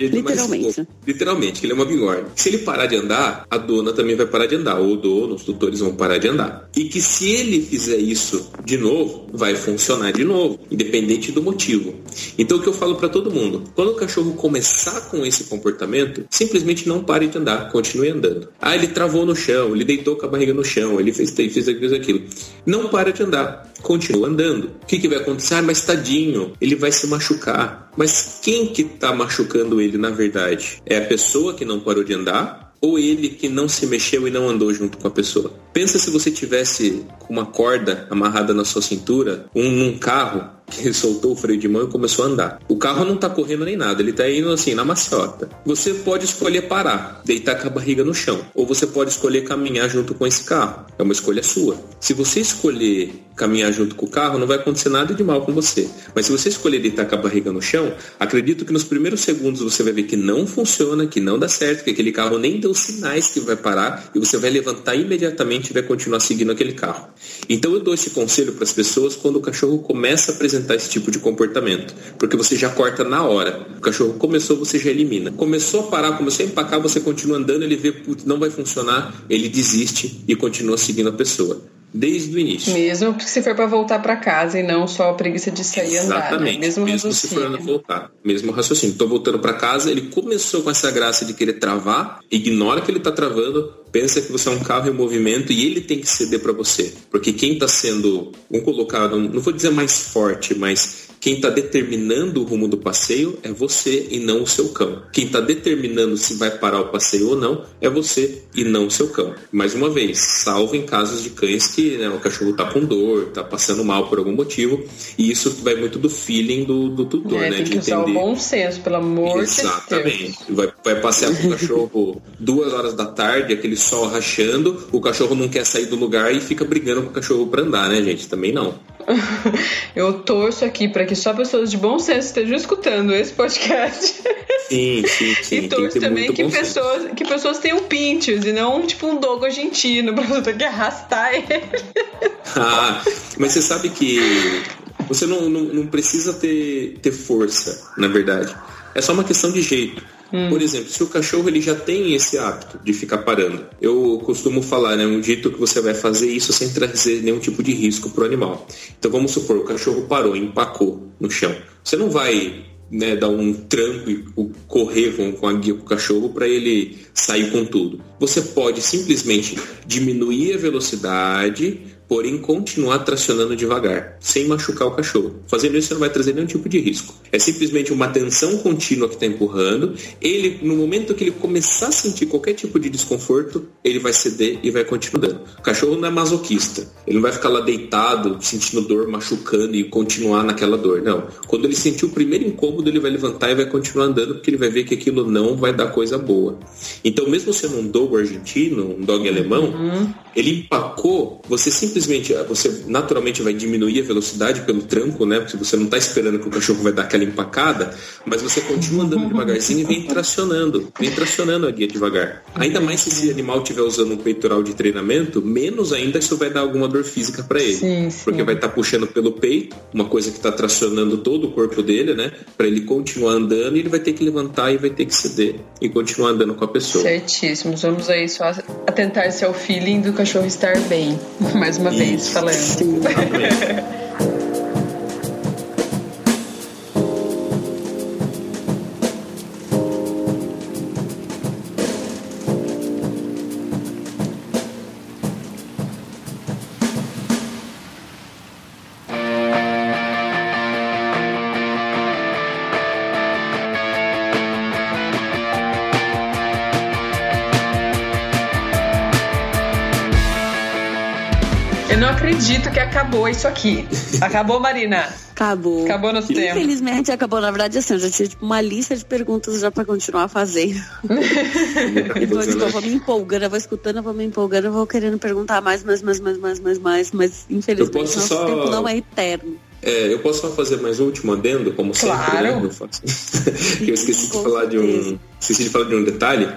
Ele é Literalmente. Literalmente, que ele é uma bigorna. Se ele parar de andar, a dona também vai parar de andar. Ou o dono, os tutores vão parar de andar. E que se ele fizer isso de novo, vai funcionar de novo, independente do motivo. Então o que eu falo para todo mundo, quando o cachorro começar com esse comportamento, simplesmente não pare de andar, continue andando. Ah, ele travou no chão, ele deitou com a barriga no chão, ele fez, fez aquilo, fez aquilo. Não para de andar, continua andando. O que, que vai acontecer? Ah, mas tadinho, ele vai se machucar. Mas quem que tá machucando ele na verdade? É a pessoa que não parou de andar? Ou ele que não se mexeu e não andou junto com a pessoa? Pensa se você tivesse com uma corda amarrada na sua cintura, um num carro que soltou o freio de mão e começou a andar. O carro não tá correndo nem nada, ele tá indo assim na maciota. Você pode escolher parar, deitar com a barriga no chão, ou você pode escolher caminhar junto com esse carro. É uma escolha sua. Se você escolher caminhar junto com o carro, não vai acontecer nada de mal com você. Mas se você escolher deitar com a barriga no chão, acredito que nos primeiros segundos você vai ver que não funciona, que não dá certo, que aquele carro nem deu sinais que vai parar e você vai levantar imediatamente e vai continuar seguindo aquele carro. Então eu dou esse conselho para as pessoas quando o cachorro começa a apresentar esse tipo de comportamento, porque você já corta na hora. O cachorro começou, você já elimina. Começou a parar, começou a empacar, você continua andando, ele vê, putz, não vai funcionar, ele desiste e continua seguindo a pessoa. Desde o início. Mesmo se for para voltar para casa e não só a preguiça de sair e andar. Né? Exatamente. Mesmo, Mesmo se for voltar. Mesmo raciocínio. Tô voltando para casa, ele começou com essa graça de querer travar, ignora que ele tá travando, pensa que você é um carro em movimento e ele tem que ceder para você. Porque quem tá sendo, vamos colocar, não, não vou dizer mais forte, mas quem está determinando o rumo do passeio é você e não o seu cão. Quem está determinando se vai parar o passeio ou não é você e não o seu cão. Mais uma vez, salvo em casos de cães que né, o cachorro está com dor, está passando mal por algum motivo, e isso vai muito do feeling do, do tutor, É, né? tem De que usar o entender. bom senso, pelo amor de Deus. Exatamente. Vai, vai passear com o cachorro duas horas da tarde, aquele sol rachando, o cachorro não quer sair do lugar e fica brigando com o cachorro para andar, né, gente? Também não. Eu torço aqui para que só pessoas de bom senso estejam escutando esse podcast. Sim, sim, sim. e torço ter também que senso. pessoas, que pessoas tenham pinches e não tipo um dogo argentino pra você ter que arrastar ele. Ah, mas você sabe que você não, não, não precisa ter, ter força, na verdade. É só uma questão de jeito. Por exemplo, se o cachorro ele já tem esse hábito de ficar parando, eu costumo falar, né, um dito que você vai fazer isso sem trazer nenhum tipo de risco para o animal. Então vamos supor, o cachorro parou, empacou no chão. Você não vai né, dar um tranco e correr com, com a guia com o cachorro para ele sair com tudo. Você pode simplesmente diminuir a velocidade porém continuar tracionando devagar, sem machucar o cachorro. Fazendo isso, você não vai trazer nenhum tipo de risco. É simplesmente uma tensão contínua que está empurrando. Ele, no momento que ele começar a sentir qualquer tipo de desconforto, ele vai ceder e vai continuar dando. O cachorro não é masoquista. Ele não vai ficar lá deitado, sentindo dor, machucando e continuar naquela dor. Não. Quando ele sentir o primeiro incômodo, ele vai levantar e vai continuar andando, porque ele vai ver que aquilo não vai dar coisa boa. Então, mesmo sendo um dog argentino, um dog alemão, uhum. ele empacou, você simplesmente, você naturalmente vai diminuir a velocidade pelo tranco, né? Porque você não está esperando que o cachorro vai dar aquela empacada, mas você continua andando devagarzinho e vem tracionando, vem tracionando a guia devagar. Ainda mais se esse animal estiver usando um peitoral de treinamento, menos ainda isso vai dar alguma dor física para ele. Sim, sim. Porque vai estar tá puxando pelo peito, uma coisa que está tracionando todo o corpo dele, né? Para ele continuar andando e ele vai ter que levantar e vai ter que ceder e continuar andando com a pessoa. Certíssimos. Vamos aí só atentar-se ao feeling do cachorro estar bem. Mais uma Isso. vez falando. Sim. acabou isso aqui. Acabou, Marina? Acabou. Acabou nosso tempo. Infelizmente acabou. Na verdade, assim, eu já tinha tipo, uma lista de perguntas já pra continuar fazendo. então, tipo, eu vou me empolgando, eu vou escutando, eu vou me empolgando, eu vou querendo perguntar mais, mais, mais, mais, mais, mais, mais. Mas infelizmente nosso só... tempo não é eterno. É, eu posso só fazer mais um último adendo, como claro. sempre, né? Eu, faço. eu esqueci de falar de um. Esqueci de falar de um detalhe.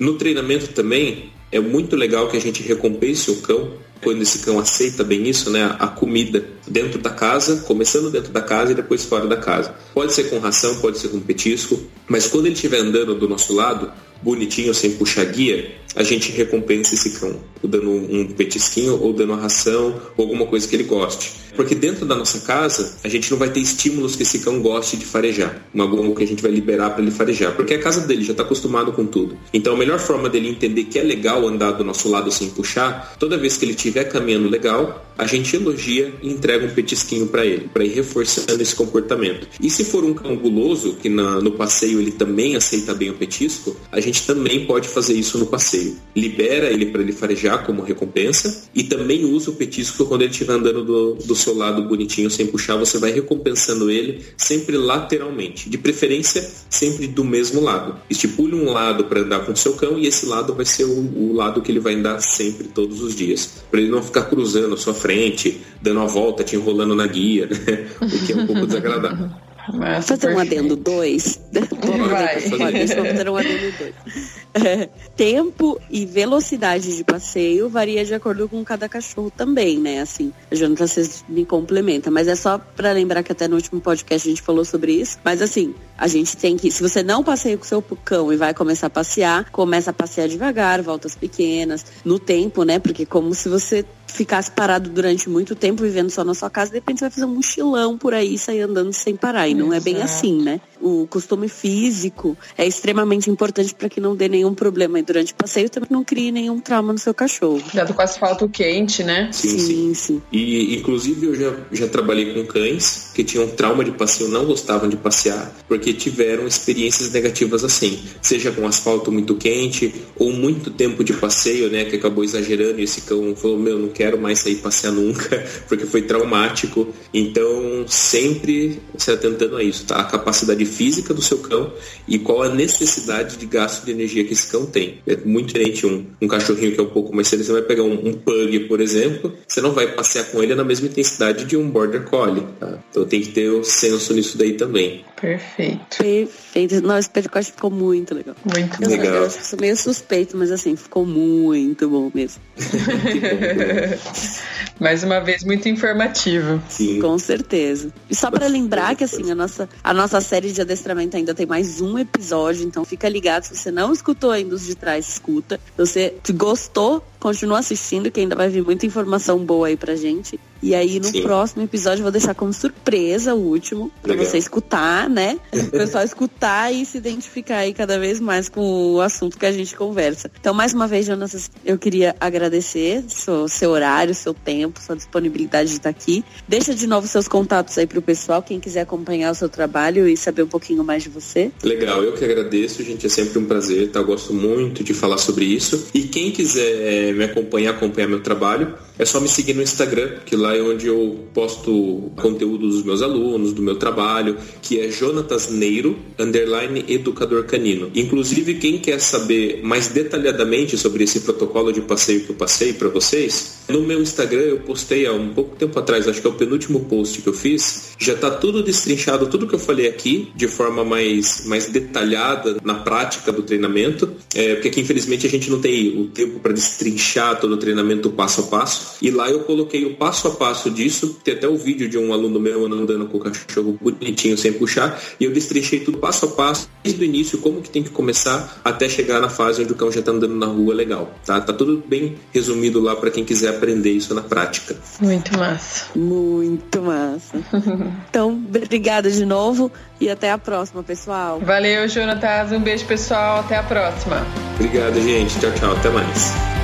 No treinamento também, é muito legal que a gente recompense o cão quando esse cão aceita bem isso, né, a comida dentro da casa, começando dentro da casa e depois fora da casa. Pode ser com ração, pode ser com petisco, mas quando ele estiver andando do nosso lado, bonitinho, sem puxar guia, a gente recompensa esse cão, dando um petisquinho ou dando uma ração ou alguma coisa que ele goste. Porque dentro da nossa casa, a gente não vai ter estímulos que esse cão goste de farejar, algo que a gente vai liberar para ele farejar, porque a casa dele já está acostumado com tudo. Então a melhor forma dele entender que é legal andar do nosso lado sem puxar, toda vez que ele estiver caminhando legal, a gente elogia e entrega um petisquinho para ele, para ir reforçando esse comportamento. E se for um cão guloso, que na, no passeio ele também aceita bem o petisco, a gente também pode fazer isso no passeio. Libera ele para ele farejar como recompensa e também usa o petisco quando ele estiver andando do, do seu lado bonitinho sem puxar, você vai recompensando ele sempre lateralmente, de preferência sempre do mesmo lado. Estipule um lado para andar com o seu cão e esse lado vai ser o, o lado que ele vai andar sempre todos os dias, para ele não ficar cruzando a sua frente, dando a volta, te enrolando na guia, né? o que é um pouco desagradável. Mas fazer um adendo 2. Vai. fazer um adendo 2. É, tempo e velocidade de passeio varia de acordo com cada cachorro também, né? Assim, a Jonathan, vocês me complementa, mas é só para lembrar que até no último podcast a gente falou sobre isso. Mas assim, a gente tem que, se você não passeia com seu cão e vai começar a passear, começa a passear devagar, voltas pequenas, no tempo, né? Porque como se você ficasse parado durante muito tempo vivendo só na sua casa, de repente você vai fazer um mochilão por aí, sair andando sem parar. E não Exato. é bem assim, né? O costume físico é extremamente importante para que não dê nenhum problema durante o passeio, também não crie nenhum trauma no seu cachorro. Cuidado com asfalto quente, né? Sim, sim. sim. sim. E inclusive eu já, já trabalhei com cães que tinham trauma de passeio, não gostavam de passear, porque tiveram experiências negativas assim, seja com asfalto muito quente ou muito tempo de passeio, né, que acabou exagerando e esse cão falou, meu, não quero mais sair passear nunca, porque foi traumático. Então, sempre se atentando a isso, tá? A capacidade física do seu cão e qual a necessidade de gasto de energia que esse cão tem. É muito diferente um, um cachorrinho que é um pouco mais sério. Você vai pegar um, um, pug, por exemplo, você não vai passear com ele na mesma intensidade de um border collie, tá? Então tem que ter o senso nisso daí também. Perfeito. Perfeito. Não, esse podcast ficou muito legal. Muito eu, legal. Eu, eu sou meio suspeito, mas assim, ficou muito bom mesmo. Mais uma vez, muito informativo. Sim. Com certeza. E só para lembrar que assim, a nossa, a nossa série de adestramento ainda tem mais um episódio, então fica ligado. Se você não escutou ainda os de trás, escuta. Se você gostou, continua assistindo, que ainda vai vir muita informação boa aí pra gente. E aí no Sim. próximo episódio eu vou deixar como surpresa o último, pra Legal. você escutar, né? O pessoal escutar e se identificar aí cada vez mais com o assunto que a gente conversa. Então, mais uma vez, Jonas, eu queria agradecer seu, seu horário, seu tempo, sua disponibilidade de estar aqui. Deixa de novo seus contatos aí pro pessoal, quem quiser acompanhar o seu trabalho e saber um pouquinho mais de você. Legal, eu que agradeço, gente. É sempre um prazer, tá? Eu gosto muito de falar sobre isso. E quem quiser me acompanhar, acompanhar meu trabalho, é só me seguir no Instagram, que lá é onde eu posto conteúdo dos meus alunos, do meu trabalho, que é Jonatas Neiro, underline educador canino. Inclusive, quem quer saber mais detalhadamente sobre esse protocolo de passeio que eu passei para vocês, no meu Instagram eu postei há um pouco tempo atrás, acho que é o penúltimo post que eu fiz, já está tudo destrinchado, tudo que eu falei aqui, de forma mais, mais detalhada na prática do treinamento, é, porque aqui infelizmente a gente não tem o tempo para destrinchar todo o treinamento passo a passo, e lá eu coloquei o passo a passo disso, tem até o vídeo de um aluno meu andando com o cachorro bonitinho sem puxar, e eu destrinchei tudo passo a passo, desde o início, como que tem que começar até chegar na fase onde o cão já está andando na rua legal, tá? Tá tudo bem resumido lá para quem quiser aprender isso na prática. Muito massa. Muito massa. então, obrigada de novo e até a próxima, pessoal. Valeu, Jonatas. Um beijo, pessoal. Até a próxima. Obrigado, gente. Tchau, tchau. Até mais.